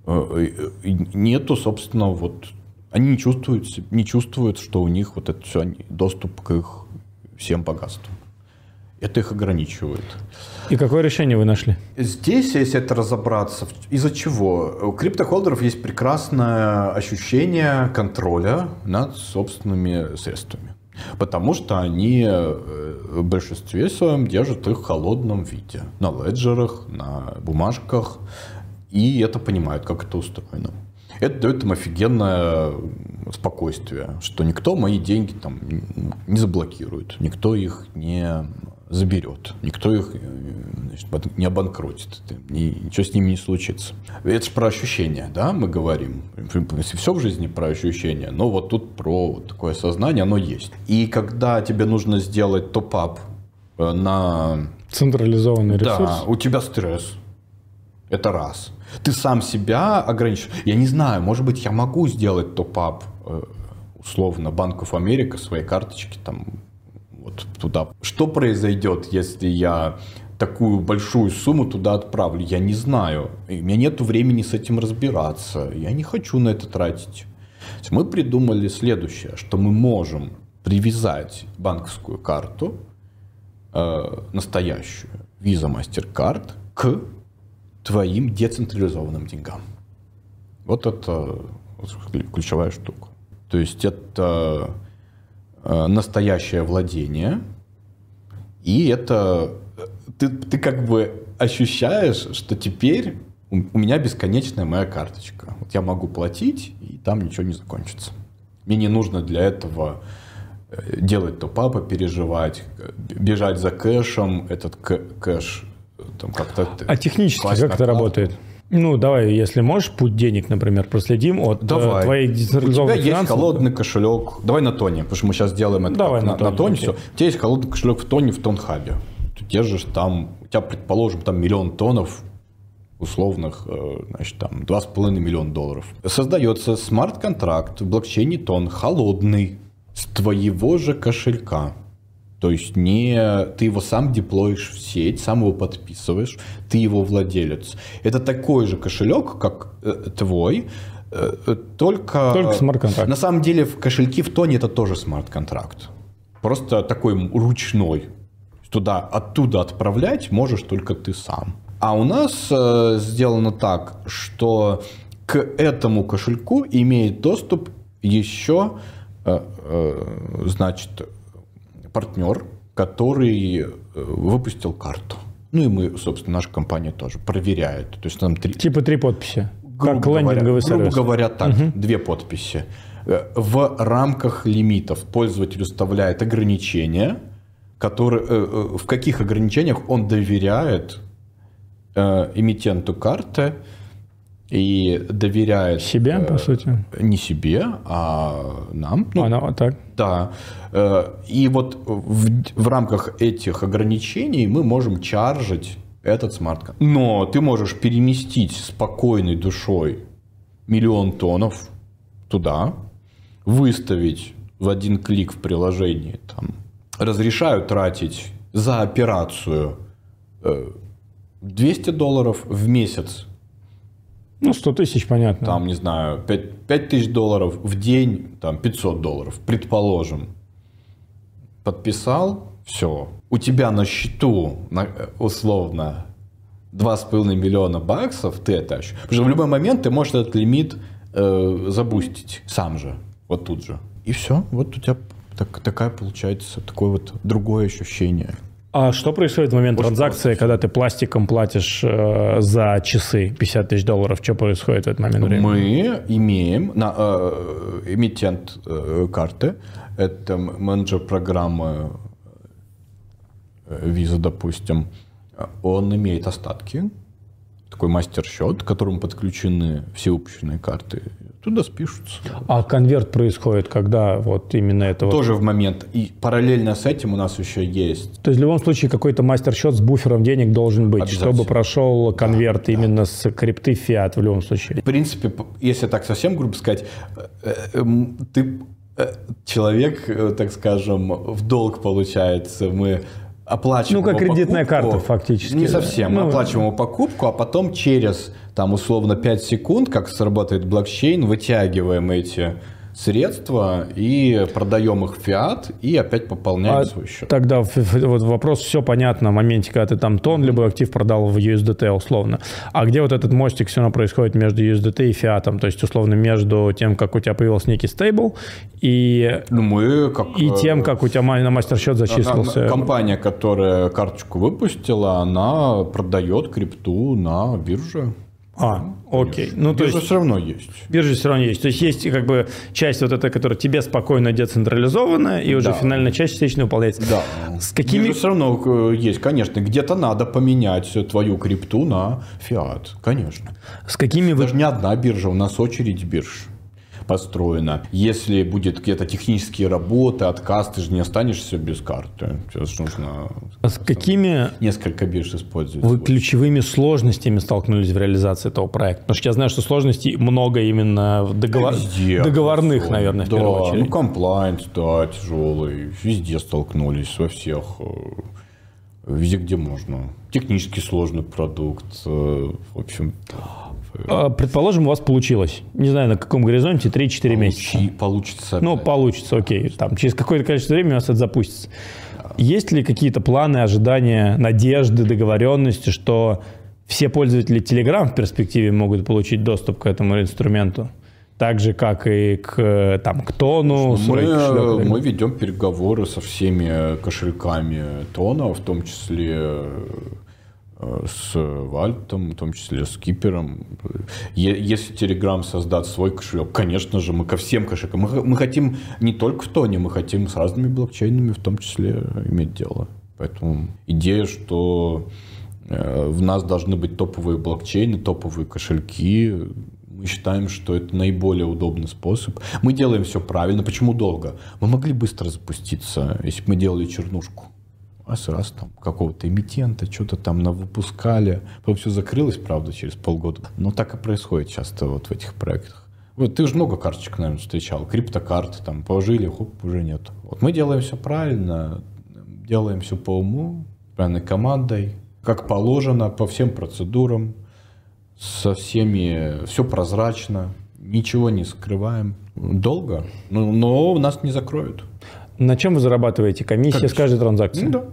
нету, собственно, вот они не чувствуют, не чувствуют, что у них вот это все доступ к их всем богатствам. Это их ограничивает. И какое решение вы нашли? Здесь, если это разобраться, из-за чего? У криптохолдеров есть прекрасное ощущение контроля над собственными средствами. Потому что они э, в большинстве своем держат их в холодном виде. На леджерах, на бумажках. И это понимают, как это устроено. Это дает им офигенное спокойствие, что никто мои деньги там не заблокирует, никто их не заберет, никто их э, значит, не обанкротит, ничего с ними не случится. Это же про ощущения, да, мы говорим. Принципе, все в жизни про ощущения, но вот тут про вот такое сознание, оно есть. И когда тебе нужно сделать топ-ап э, на Централизованный да, ресурс. у тебя стресс. Это раз. Ты сам себя ограничишь. Я не знаю, может быть, я могу сделать топ-ап, э, условно, Банков Америка, своей карточки там вот туда. Что произойдет, если я такую большую сумму туда отправлю? Я не знаю. У меня нет времени с этим разбираться. Я не хочу на это тратить. Мы придумали следующее, что мы можем привязать банковскую карту э, настоящую Visa MasterCard к твоим децентрализованным деньгам. Вот это ключевая штука. То есть это э, настоящее владение, и это э, ты, ты как бы ощущаешь, что теперь у меня бесконечная моя карточка. Вот я могу платить, и там ничего не закончится. Мне не нужно для этого э, делать топ-апы, переживать, э, бежать за кэшем, этот кэ- кэш там как-то... А технически как это работает? Ну, давай, если можешь, путь денег, например, проследим от э, Давай. твоих У тебя децентрализованных есть финансов. холодный кошелек. Давай на Тоне, потому что мы сейчас делаем это Давай на на, Тоне, на Тоне. Все. У тебя есть холодный кошелек в Тоне, в Тонхабе. Ты держишь там, у тебя, предположим, там миллион тонов условных, э, значит, там 2,5 миллиона долларов. Создается смарт-контракт в блокчейне Тон, холодный, с твоего же кошелька. То есть не ты его сам деплоишь в сеть, сам его подписываешь, ты его владелец. Это такой же кошелек, как э, твой, э, только... Только смарт-контракт. На самом деле в кошельки в тоне это тоже смарт-контракт. Просто такой ручной. Туда, оттуда отправлять можешь только ты сам. А у нас э, сделано так, что к этому кошельку имеет доступ еще, э, э, значит, партнер, который э, выпустил карту. Ну и мы, собственно, наша компания тоже проверяет. То есть там три, Типа три подписи. грубо как говоря, сервис. Грубо говоря, так, две подписи. Э, В рамках лимитов пользователь вставляет ограничения, которые, э, в каких ограничениях он доверяет эмитенту карты и доверяет... Себе, э, по сути. Не себе, а нам. Ну, Она так. да. Э, И вот в, в рамках этих ограничений мы можем чаржить этот смарт Но ты можешь переместить спокойной душой миллион тонов туда, выставить в один клик в приложении, там, разрешаю тратить за операцию э, 200 долларов в месяц Ну, 100 тысяч, понятно. там, не знаю, 5, 5 тысяч долларов в день, там 500 долларов, предположим. Подписал, все. У тебя на счету, на- э, условно, 2,5 миллиона баксов, ты это ощущаешь. Потому что в любой момент ты можешь этот лимит э, забустить сам же, вот тут же. И все, вот у тебя так, такая получается, такое вот другое ощущение. А что происходит в момент Очень транзакции, просто. когда ты пластиком платишь э, за часы 50 тысяч долларов? Что происходит в этот момент времени? Мы имеем на, э, эмитент э, карты, это менеджер программы э, Visa, допустим, он имеет остатки, такой мастер-счет, к которому подключены все выпущенные карты, туда спишутся. А конверт происходит, когда вот именно это? Тоже вот... в момент. И параллельно с этим у нас еще есть. То есть в любом случае какой-то мастер-счет с буфером денег должен быть, чтобы прошел конверт да, именно да. с крипты фиат в любом случае. В принципе, если так совсем грубо сказать, э, э, ты э, человек, так скажем, в долг получается. Мы оплачиваем Ну, как кредитная покупку, карта фактически. Не совсем. Мы ну, оплачиваем покупку, а потом через, там, условно, 5 секунд, как сработает блокчейн, вытягиваем эти средства и продаем их в фиат и опять пополняем а свой счет. Тогда вот вопрос все понятно в моменте, когда ты там тон любой актив продал в USDT условно. А где вот этот мостик все равно происходит между USDT и фиатом? То есть условно между тем, как у тебя появился некий стейбл и, ну, мы как, и тем, как у тебя на мастер-счет зачислился. Компания, которая карточку выпустила, она продает крипту на бирже. А, окей. Ну, то биржа есть, все равно есть. Биржа все равно есть. То есть есть как бы часть вот эта, которая тебе спокойно децентрализована, и уже да. финальная часть частично выполняется. Да. С какими... Биржа все равно э, есть, конечно. Где-то надо поменять твою крипту на фиат, конечно. С какими... Даже вы... не одна биржа, у нас очередь бирж построена. Если будет какие-то технические работы, отказ, ты же не останешься без карты. Сейчас нужно а с какими несколько бирж использовать. Вы ключевыми сложностями столкнулись в реализации этого проекта? Потому что я знаю, что сложностей много именно в договор... Везде, договорных, все. наверное, в да, первую очередь. Ну, комплайнс, да, тяжелый. Везде столкнулись, во всех э, везде, где можно. Технически сложный продукт. Э, в общем, а, предположим, у вас получилось. Не знаю, на каком горизонте, 3-4 месяца. Получится. Ну, получится, окей. Там, через какое-то количество времени у вас это запустится. Есть ли какие-то планы, ожидания, надежды, договоренности, что все пользователи Telegram в перспективе могут получить доступ к этому инструменту? Так же, как и к, там, к тону. Мы, мы ведем переговоры со всеми кошельками тона, в том числе Э, с Вальтом, в том числе с Кипером. Если Telegram создаст свой кошелек, конечно же, мы ко всем кошелькам. Мы, мы хотим не только в Тоне, мы хотим с разными блокчейнами в том числе иметь дело. Поэтому идея, что э, в нас должны быть топовые блокчейны, топовые кошельки, мы считаем, что это наиболее удобный способ. Мы делаем все правильно. Почему долго? Мы могли быстро запуститься, если бы мы делали чернушку раз, раз там какого-то эмитента, что-то там выпускали. Потом все закрылось, правда, через полгода. Но так и происходит часто вот в этих проектах. Вот ты же много карточек, наверное, встречал. Криптокарты там положили, хоп, уже нет. Вот мы делаем все правильно, делаем все по уму, правильной командой, как положено, по всем процедурам, со всеми, все прозрачно, ничего не скрываем. Долго, но, но нас не закроют. На чем вы зарабатываете? Комиссия, комиссия. с каждой транзакции? Ну, да,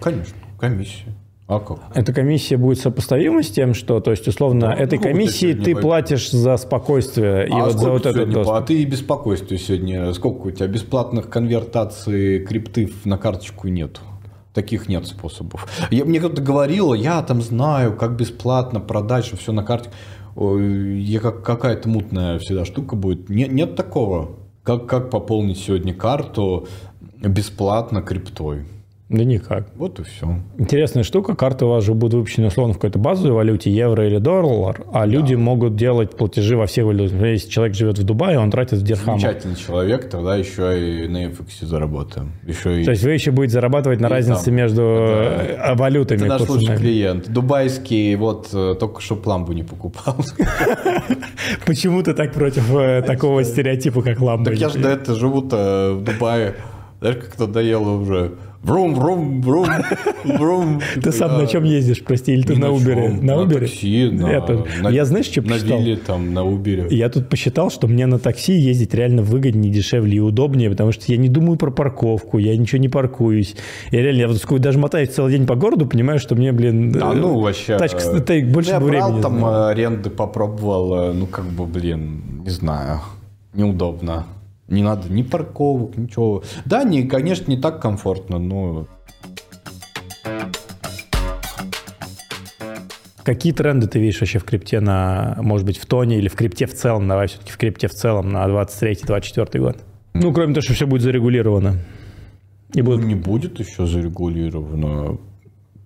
конечно, комиссия. А как? Эта комиссия будет сопоставима с тем, что, то есть, условно, да, этой комиссии ты платишь за спокойствие а и вот за вот этот доступ. А ты и беспокойствие сегодня. Сколько у тебя бесплатных конвертаций крипты на карточку нет? Таких нет способов. Я, мне кто-то говорил, я там знаю, как бесплатно продать, что все на карте. Я как какая-то мутная всегда штука будет. Нет, нет такого. Как, как пополнить сегодня карту бесплатно криптой? Да никак. Вот и все. Интересная штука. Карты у вас же будут выпущены условно в какой-то базовой валюте, евро или доллар, а да. люди могут делать платежи во всех валютах. Если человек живет в Дубае, он тратит в дирхамах. Замечательный человек, тогда еще и на FX заработаем. Еще и... То есть вы еще будете зарабатывать на и разнице там. между это, э, валютами. Это наш лучший клиент. Дубайский, вот э, только что ламбу не покупал. Почему ты так против э, такого стереотипа, как ламба? Так я же до этого живу в Дубае. Знаешь, как-то доело уже. Врум, врум, врум, врум. Ты сам на чем ездишь, прости, или ты на Убере? На? На такси, на... Я знаешь, что посчитал? На там, на Убере. Я тут посчитал, что мне на такси ездить реально выгоднее, дешевле и удобнее, потому что я не думаю про парковку, я ничего не паркуюсь. Я реально, я даже мотаюсь целый день по городу, понимаю, что мне, блин... А ну, вообще... Тачка, это больше я времени. Я брал там аренды, попробовал, ну, как бы, блин, не знаю, неудобно. Не надо ни парковок, ничего. Да, не, конечно, не так комфортно, но... Какие тренды ты видишь вообще в крипте на, может быть, в тоне или в крипте в целом? Давай все-таки в крипте в целом на 23-24 год. Ну, кроме того, что все будет зарегулировано. И будет... Ну, не будет еще зарегулировано.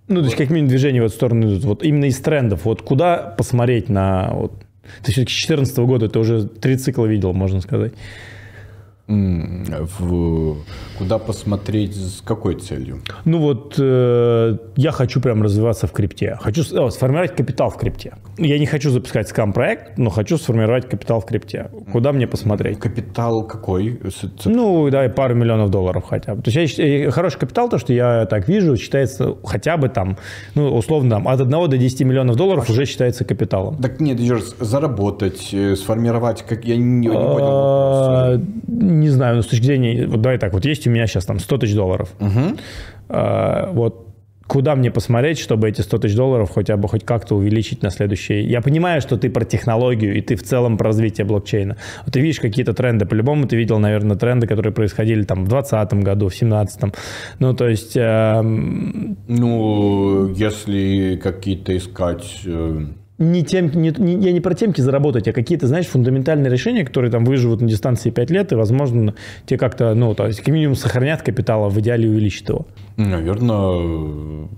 Ну, то есть, как минимум, движение в эту сторону идут. Вот именно из трендов. Вот куда посмотреть на... Вот, ты все-таки с 2014 года, ты уже три цикла видел, можно сказать в, куда посмотреть, с какой целью? Ну вот э, я хочу прям развиваться в крипте. Хочу о, сформировать капитал в крипте. Я не хочу запускать скам-проект, но хочу сформировать капитал в крипте. Куда мне посмотреть? Капитал какой? Ну, да, пару миллионов долларов хотя бы. То есть я, хороший капитал, то, что я так вижу, считается хотя бы там, ну, условно, там, от 1 до 10 миллионов долларов а уже считается капиталом. Так нет, еще раз, заработать, э, сформировать, как я не, не понял а, вопрос не знаю, но с точки зрения, вот давай так, вот есть у меня сейчас там 100 тысяч долларов. Угу. А, вот куда мне посмотреть, чтобы эти 100 тысяч долларов хотя бы хоть как-то увеличить на следующие... Я понимаю, что ты про технологию, и ты в целом про развитие блокчейна. Вот ты видишь какие-то тренды. По-любому ты видел, наверное, тренды, которые происходили там в 2020 году, в 2017. Ну, то есть... Э... Ну, если какие-то искать... Э не тем, не, не, я не про темки заработать, а какие-то, знаешь, фундаментальные решения, которые там выживут на дистанции 5 лет, и, возможно, те как-то, ну, то есть, как минимум, сохранят капитал, а в идеале увеличат его. Наверное,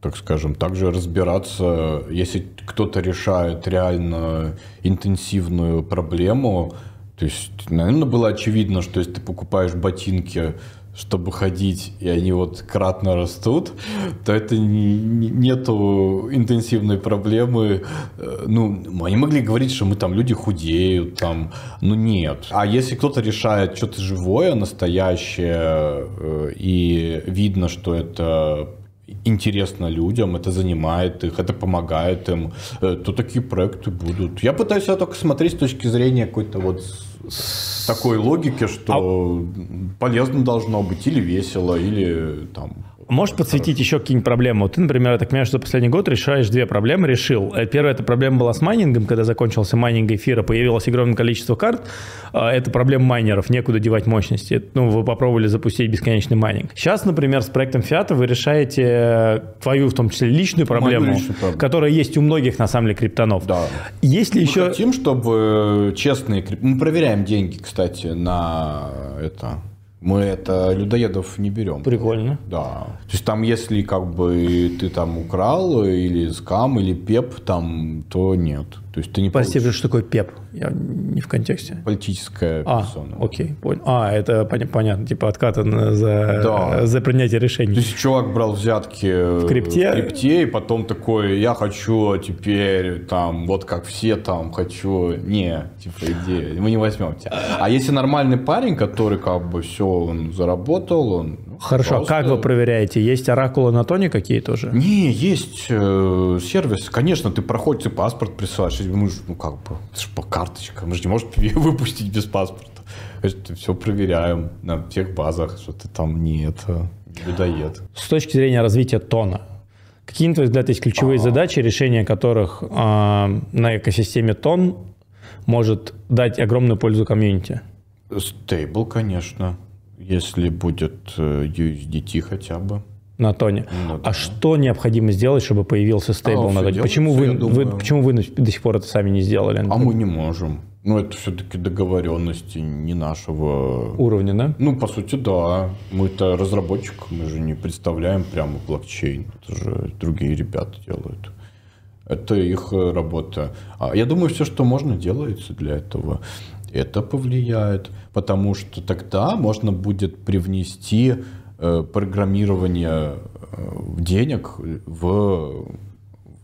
так скажем, также разбираться, если кто-то решает реально интенсивную проблему, то есть, наверное, было очевидно, что если ты покупаешь ботинки чтобы ходить, и они вот кратно растут, то это не, не, нету интенсивной проблемы. Э, ну, они могли говорить, что мы там люди худеют, там, ну нет. А если кто-то решает что-то живое, настоящее, э, и видно, что это интересно людям, это занимает их, это помогает им, э, то такие проекты будут. Я пытаюсь это только смотреть с точки зрения какой-то вот такой логики, что а... полезно должно быть или весело, или там Можешь подсветить еще какие-нибудь проблемы? Ты, например, я так понимаю, что за последний год решаешь две проблемы, решил. Э, первая эта проблема была с майнингом, когда закончился майнинг эфира, появилось огромное количество карт. А, это проблема майнеров, некуда девать мощности. Ну, вы попробовали запустить бесконечный майнинг. Сейчас, например, с проектом Фиата вы решаете э, твою, в том числе, личную проблему, личную проблему. которая есть у многих, на самом деле, криптонов. Да. Есть ли Мы еще... хотим, чтобы честные... Мы проверяем деньги, кстати, на это мы это людоедов не берем. Прикольно. Да. То есть там, если как бы ты там украл или скам, или пеп, там, то нет. То есть ты не Прости, получишь... что такое ПЕП? Я не в контексте. Политическая а, персона. окей, понял. А, это понятно, типа откатан за, да. за принятие решений. То есть чувак брал взятки в крипте? в крипте, и потом такой, я хочу теперь там, вот как все там, хочу. Не, типа, иди, мы не возьмем тебя. А если нормальный парень, который как бы все, он заработал, он Хорошо, Просто... как вы проверяете? Есть оракулы на тоне какие-то уже? Не, есть э, сервис. Конечно, ты проходишь, и паспорт присылаешь. Мы же, ну как бы, это же по карточкам. Мы же не можем выпустить без паспорта. Это все проверяем на всех базах, что ты там не это, людоед. С точки зрения развития тона, какие, на твой взгляд, есть ключевые А-а-а. задачи, решение которых э, на экосистеме тон может дать огромную пользу комьюнити? Стейбл, конечно если будет э, USDT хотя бы. На тоне. Ну, да. А что необходимо сделать, чтобы появился стейбл а, на тоне? Почему вы, вы, почему вы до сих пор это сами не сделали? А мы не можем. Ну, это все-таки договоренности не нашего... Уровня, да? Ну, по сути, да. Мы-то разработчик, мы же не представляем прямо блокчейн. Это же другие ребята делают. Это их э, работа. А я думаю, все, что можно, делается для этого это повлияет, потому что тогда можно будет привнести э, программирование э, денег в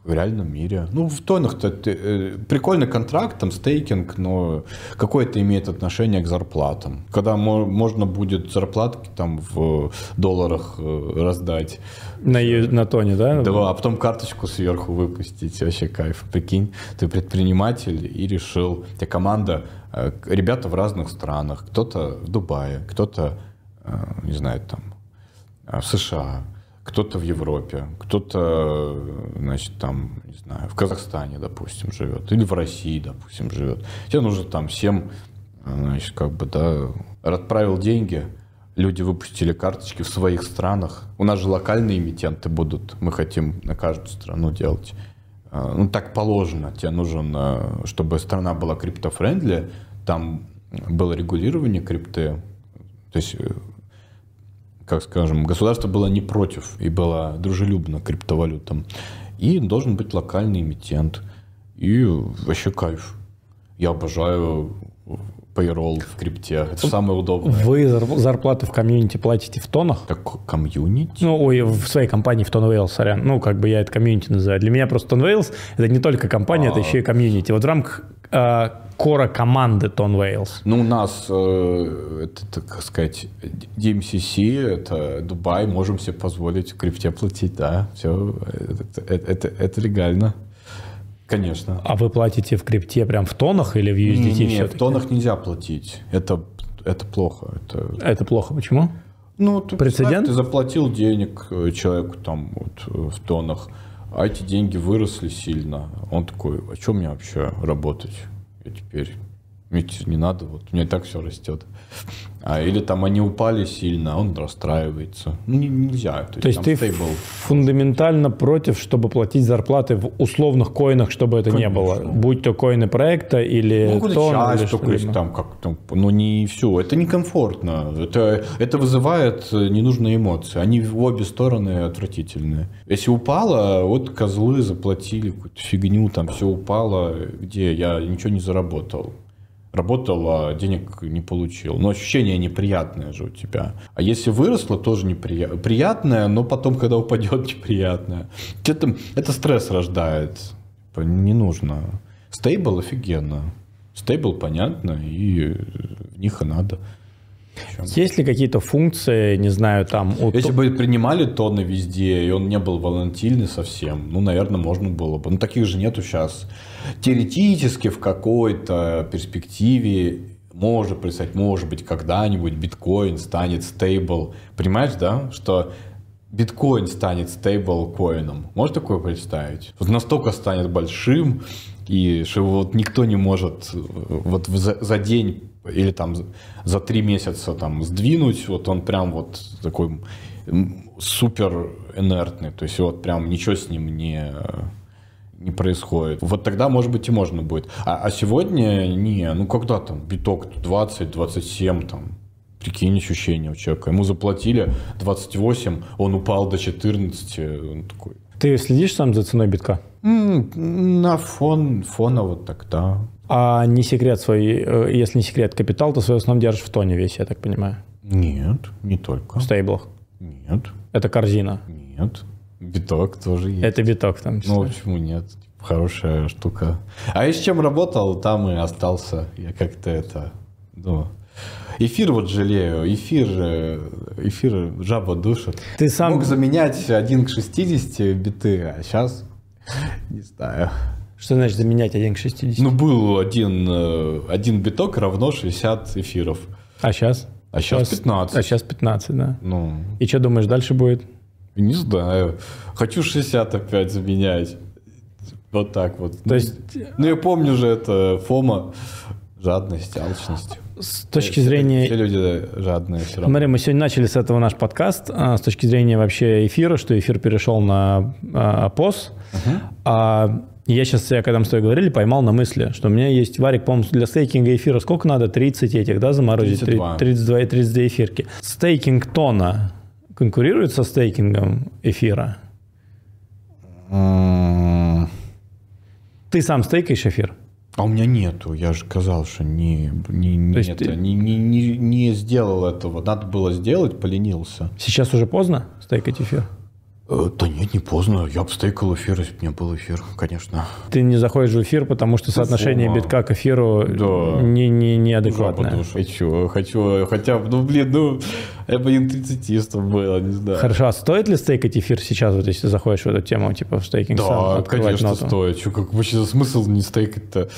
в реальном мире. Ну, в тонах-то э, прикольный контракт, там стейкинг, но какое это имеет отношение к зарплатам? Когда мо- можно будет зарплатки там в долларах э, раздать. На, на тоне, да? Да, а потом карточку сверху выпустить. Вообще кайф. Прикинь, ты предприниматель и решил, у тебя команда, э, ребята в разных странах, кто-то в Дубае, кто-то, э, не знаю, там, э, в США, кто-то в Европе, кто-то, значит, там, не знаю, в Казахстане, допустим, живет, или в России, допустим, живет. Тебе нужно там всем, значит, как бы, да, отправил деньги, люди выпустили карточки в своих странах. У нас же локальные эмитенты будут, мы хотим на каждую страну делать. А, ну, так положено, тебе нужен, чтобы страна была криптофрендли, там было регулирование крипты, то есть э, как скажем, государство было не против и было дружелюбно к криптовалютам. И должен быть локальный эмитент. И вообще кайф. Я обожаю payroll в крипте. Это самое удобное. Вы зарплату в комьюнити платите в тонах? Как комьюнити? Ну, ой, в своей компании в TON сорян. Ну, как бы я это комьюнити называю. Для меня просто TON Whales это не только компания, а... это еще и комьюнити. Вот в рамках кора команды TON Whales. Ну, у нас, э, это, так сказать, DMCC, это Дубай, можем себе позволить в крипте платить, да, все, это, это, это, это легально. Конечно. А вы платите в крипте прям в тонах или в USDT Нет, в тонах нельзя платить. Это, это плохо. Это... это плохо. Почему? Ну, ты, Прецедент? ты заплатил денег э, человеку там вот э, в тонах, а эти деньги выросли сильно. Он такой, а что мне вообще работать? Я теперь мне не надо, вот у меня и так все растет. А, или там они упали сильно, а он расстраивается. Ну, нельзя. То, то есть, есть ты стейбл. фундаментально против, чтобы платить зарплаты в условных коинах, чтобы это Конечно. не было? Будь то коины проекта или ну, тон, часть или только есть там как там, но не все. Это некомфортно. Это, это вызывает ненужные эмоции. Они в обе стороны отвратительные. Если упало, вот козлы заплатили какую-то фигню, там все упало, где я ничего не заработал работал, денег не получил. Но ощущение неприятное же у тебя. А если выросло, тоже неприятное. Приятное, но потом, когда упадет, неприятное. Это, это стресс рождает. Не нужно. Стейбл офигенно. Стейбл понятно, и в них и надо. Есть ли какие-то функции, не знаю, там... У... Если бы принимали тоны везде, и он не был волатильный совсем, ну, наверное, можно было бы. Но таких же нету сейчас. Теоретически в какой-то перспективе может представить, может быть, когда-нибудь биткоин станет стейбл. Понимаешь, да, что биткоин станет стейбл коином. Можешь такое представить? Вот настолько станет большим, и что вот никто не может вот за, за день или там за три месяца там сдвинуть, вот он прям вот такой супер инертный, то есть вот прям ничего с ним не не происходит. Вот тогда, может быть, и можно будет. А, а сегодня не, ну когда там биток 20, 27 там, прикинь ощущения у человека. Ему заплатили 28, он упал до 14, он такой. Ты следишь сам за ценой битка? На фон, фона вот так, да. А не секрет свой, э, если не секрет, капитал, то свой основном держишь в тоне весь, я так понимаю? Нет, не только. В стейблах? Нет. Это корзина? Нет. Биток тоже есть. Это биток там. Ну, почему нет? Хорошая штука. А я с чем работал, там и остался. Я как-то это... Ну, Эфир вот жалею, эфир, э, эфир жаба душит. Ты сам... Мог заменять 1 к 60 биты, а сейчас не знаю. Что значит заменять 1 к 60? Ну, был один, э, один биток равно 60 эфиров. А сейчас? А сейчас, сейчас 15. А сейчас 15, да. Ну. И что думаешь, дальше будет? Не знаю. Хочу 60 опять заменять. Вот так вот. То есть... Ну, я помню же это Фома. Жадность, алчность. С точки все, зрения... Все люди жадные все равно. Смотри, мы сегодня начали с этого наш подкаст. А, с точки зрения вообще эфира, что эфир перешел на а, ПОС. Uh-huh. А, я сейчас, я когда мы с тобой говорили, поймал на мысли, что у меня есть варик, по-моему, для стейкинга эфира сколько надо? 30 этих, да, заморозить? 32. 32 и 32 эфирки. Стейкинг тона конкурирует со стейкингом эфира? Mm. Ты сам стейкаешь эфир? А у меня нету, я же сказал, что не, не, нет, ты... не, не, не, не сделал этого. Надо было сделать, поленился. Сейчас уже поздно стейкать эфир? Э, да нет, не поздно. Я бы стейкал эфир, если бы у меня был эфир, конечно. Ты не заходишь в эфир, потому что соотношение Фу, битка к эфиру да. не, не, неадекватное. Хочу, хочу, хотя бы, ну блин, ну, я бы не 30 было, не знаю. Хорошо, а стоит ли стейкать эфир сейчас, вот если заходишь в эту тему, типа в стейкинг да, сам? Да, конечно, ноту? стоит. Что, как вообще смысл не стейкать-то?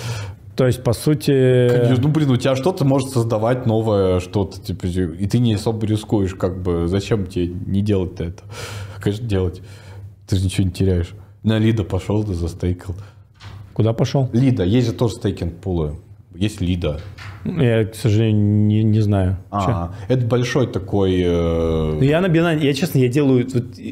То есть, по сути... Конечно, ну, блин, у тебя что-то может создавать новое что-то, типа, и ты не особо рискуешь, как бы, зачем тебе не делать-то это? Конечно, делать. Ты же ничего не теряешь. На Лида пошел, ты застейкал. Куда пошел? Лида, есть же тоже стейкинг пулы. Есть Лида. Я, к сожалению, не, не знаю. А, это большой такой... Э... Я на Binance, я честно, я делаю...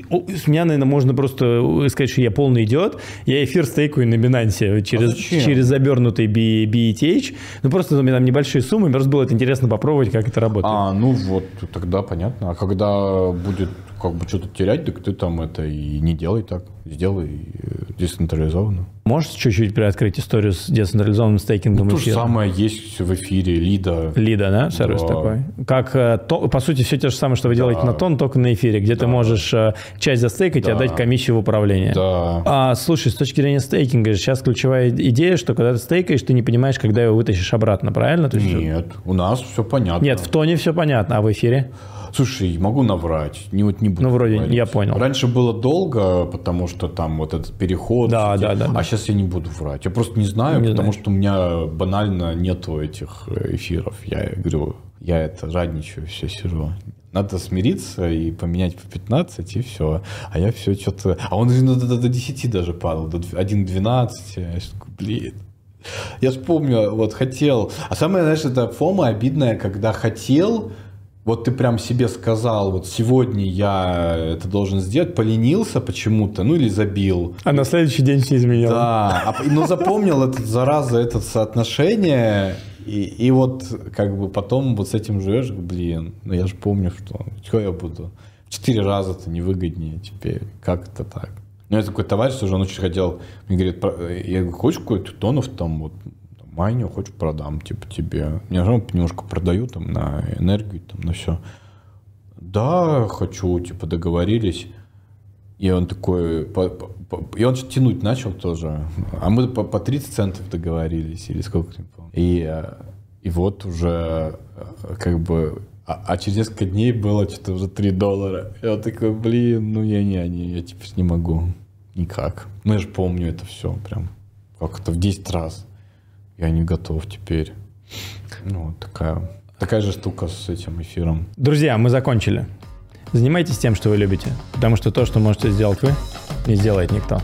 Вот, с меня, наверное, можно просто сказать, что я полный идиот. Я эфир стейкаю на Binance через, а через забернутый BETH. Ну, просто у меня там небольшие суммы, просто было это интересно попробовать, как это работает. А, ну вот, тогда понятно. А когда будет как бы что-то терять, так ты там это и не делай так. Сделай э, децентрализованно. Можешь чуть-чуть приоткрыть историю с децентрализованным стейкингом ну, То же самое есть в эфире, Лида. Лида, да, сервис да. такой? Как, э, то, по сути, все то же самое, что вы делаете да. на тон, только на эфире, где да. ты можешь э, часть застейкать да. и отдать комиссию в управление. Да. А, слушай, с точки зрения стейкинга, сейчас ключевая идея, что когда ты стейкаешь, ты не понимаешь, когда его вытащишь обратно, правильно? То есть, Нет, у нас все понятно. Нет, в тоне все понятно, а в эфире? Слушай, могу наврать, не, вот не буду. Ну, вроде, говорить. я понял. Раньше было долго, потому что там вот этот переход. Да, да, да, А да. Сейчас я не буду врать. Я просто не знаю, не потому знаешь. что у меня банально нету этих эфиров. Я говорю, я это жадничаю, все сижу. Надо смириться и поменять по 15, и все. А я все что-то... А он до, до, до 10 даже падал, до 1.12. Я такой, блин. Я вспомню, вот хотел. А самое, знаешь, это фома обидная, когда хотел, вот ты прям себе сказал, вот сегодня я это должен сделать, поленился почему-то, ну или забил. А на следующий день все изменил. Да, а, но запомнил этот, зараза, это соотношение, и, и вот как бы потом вот с этим живешь, блин, ну я же помню, что, что я буду. В четыре раза-то невыгоднее теперь, как это так? У меня такой товарищ уже, он очень хотел, мне говорит, я говорю, хочешь какой-то тонов там вот майню хочешь продам, типа тебе. Я же немножко продаю там на энергию, там на все. Да, хочу, типа договорились. И он такой, по, по, и он что-то тянуть начал тоже. А мы по, по 30 центов договорились, или сколько, не помню. И, и вот уже как бы, а, а через несколько дней было что-то уже 3 доллара. И он такой, блин, ну я не, не я типа не могу. Никак. Ну я же помню это все прям как-то в 10 раз я не готов теперь. Ну, такая, такая же штука с этим эфиром. Друзья, мы закончили. Занимайтесь тем, что вы любите, потому что то, что можете сделать вы, не сделает никто.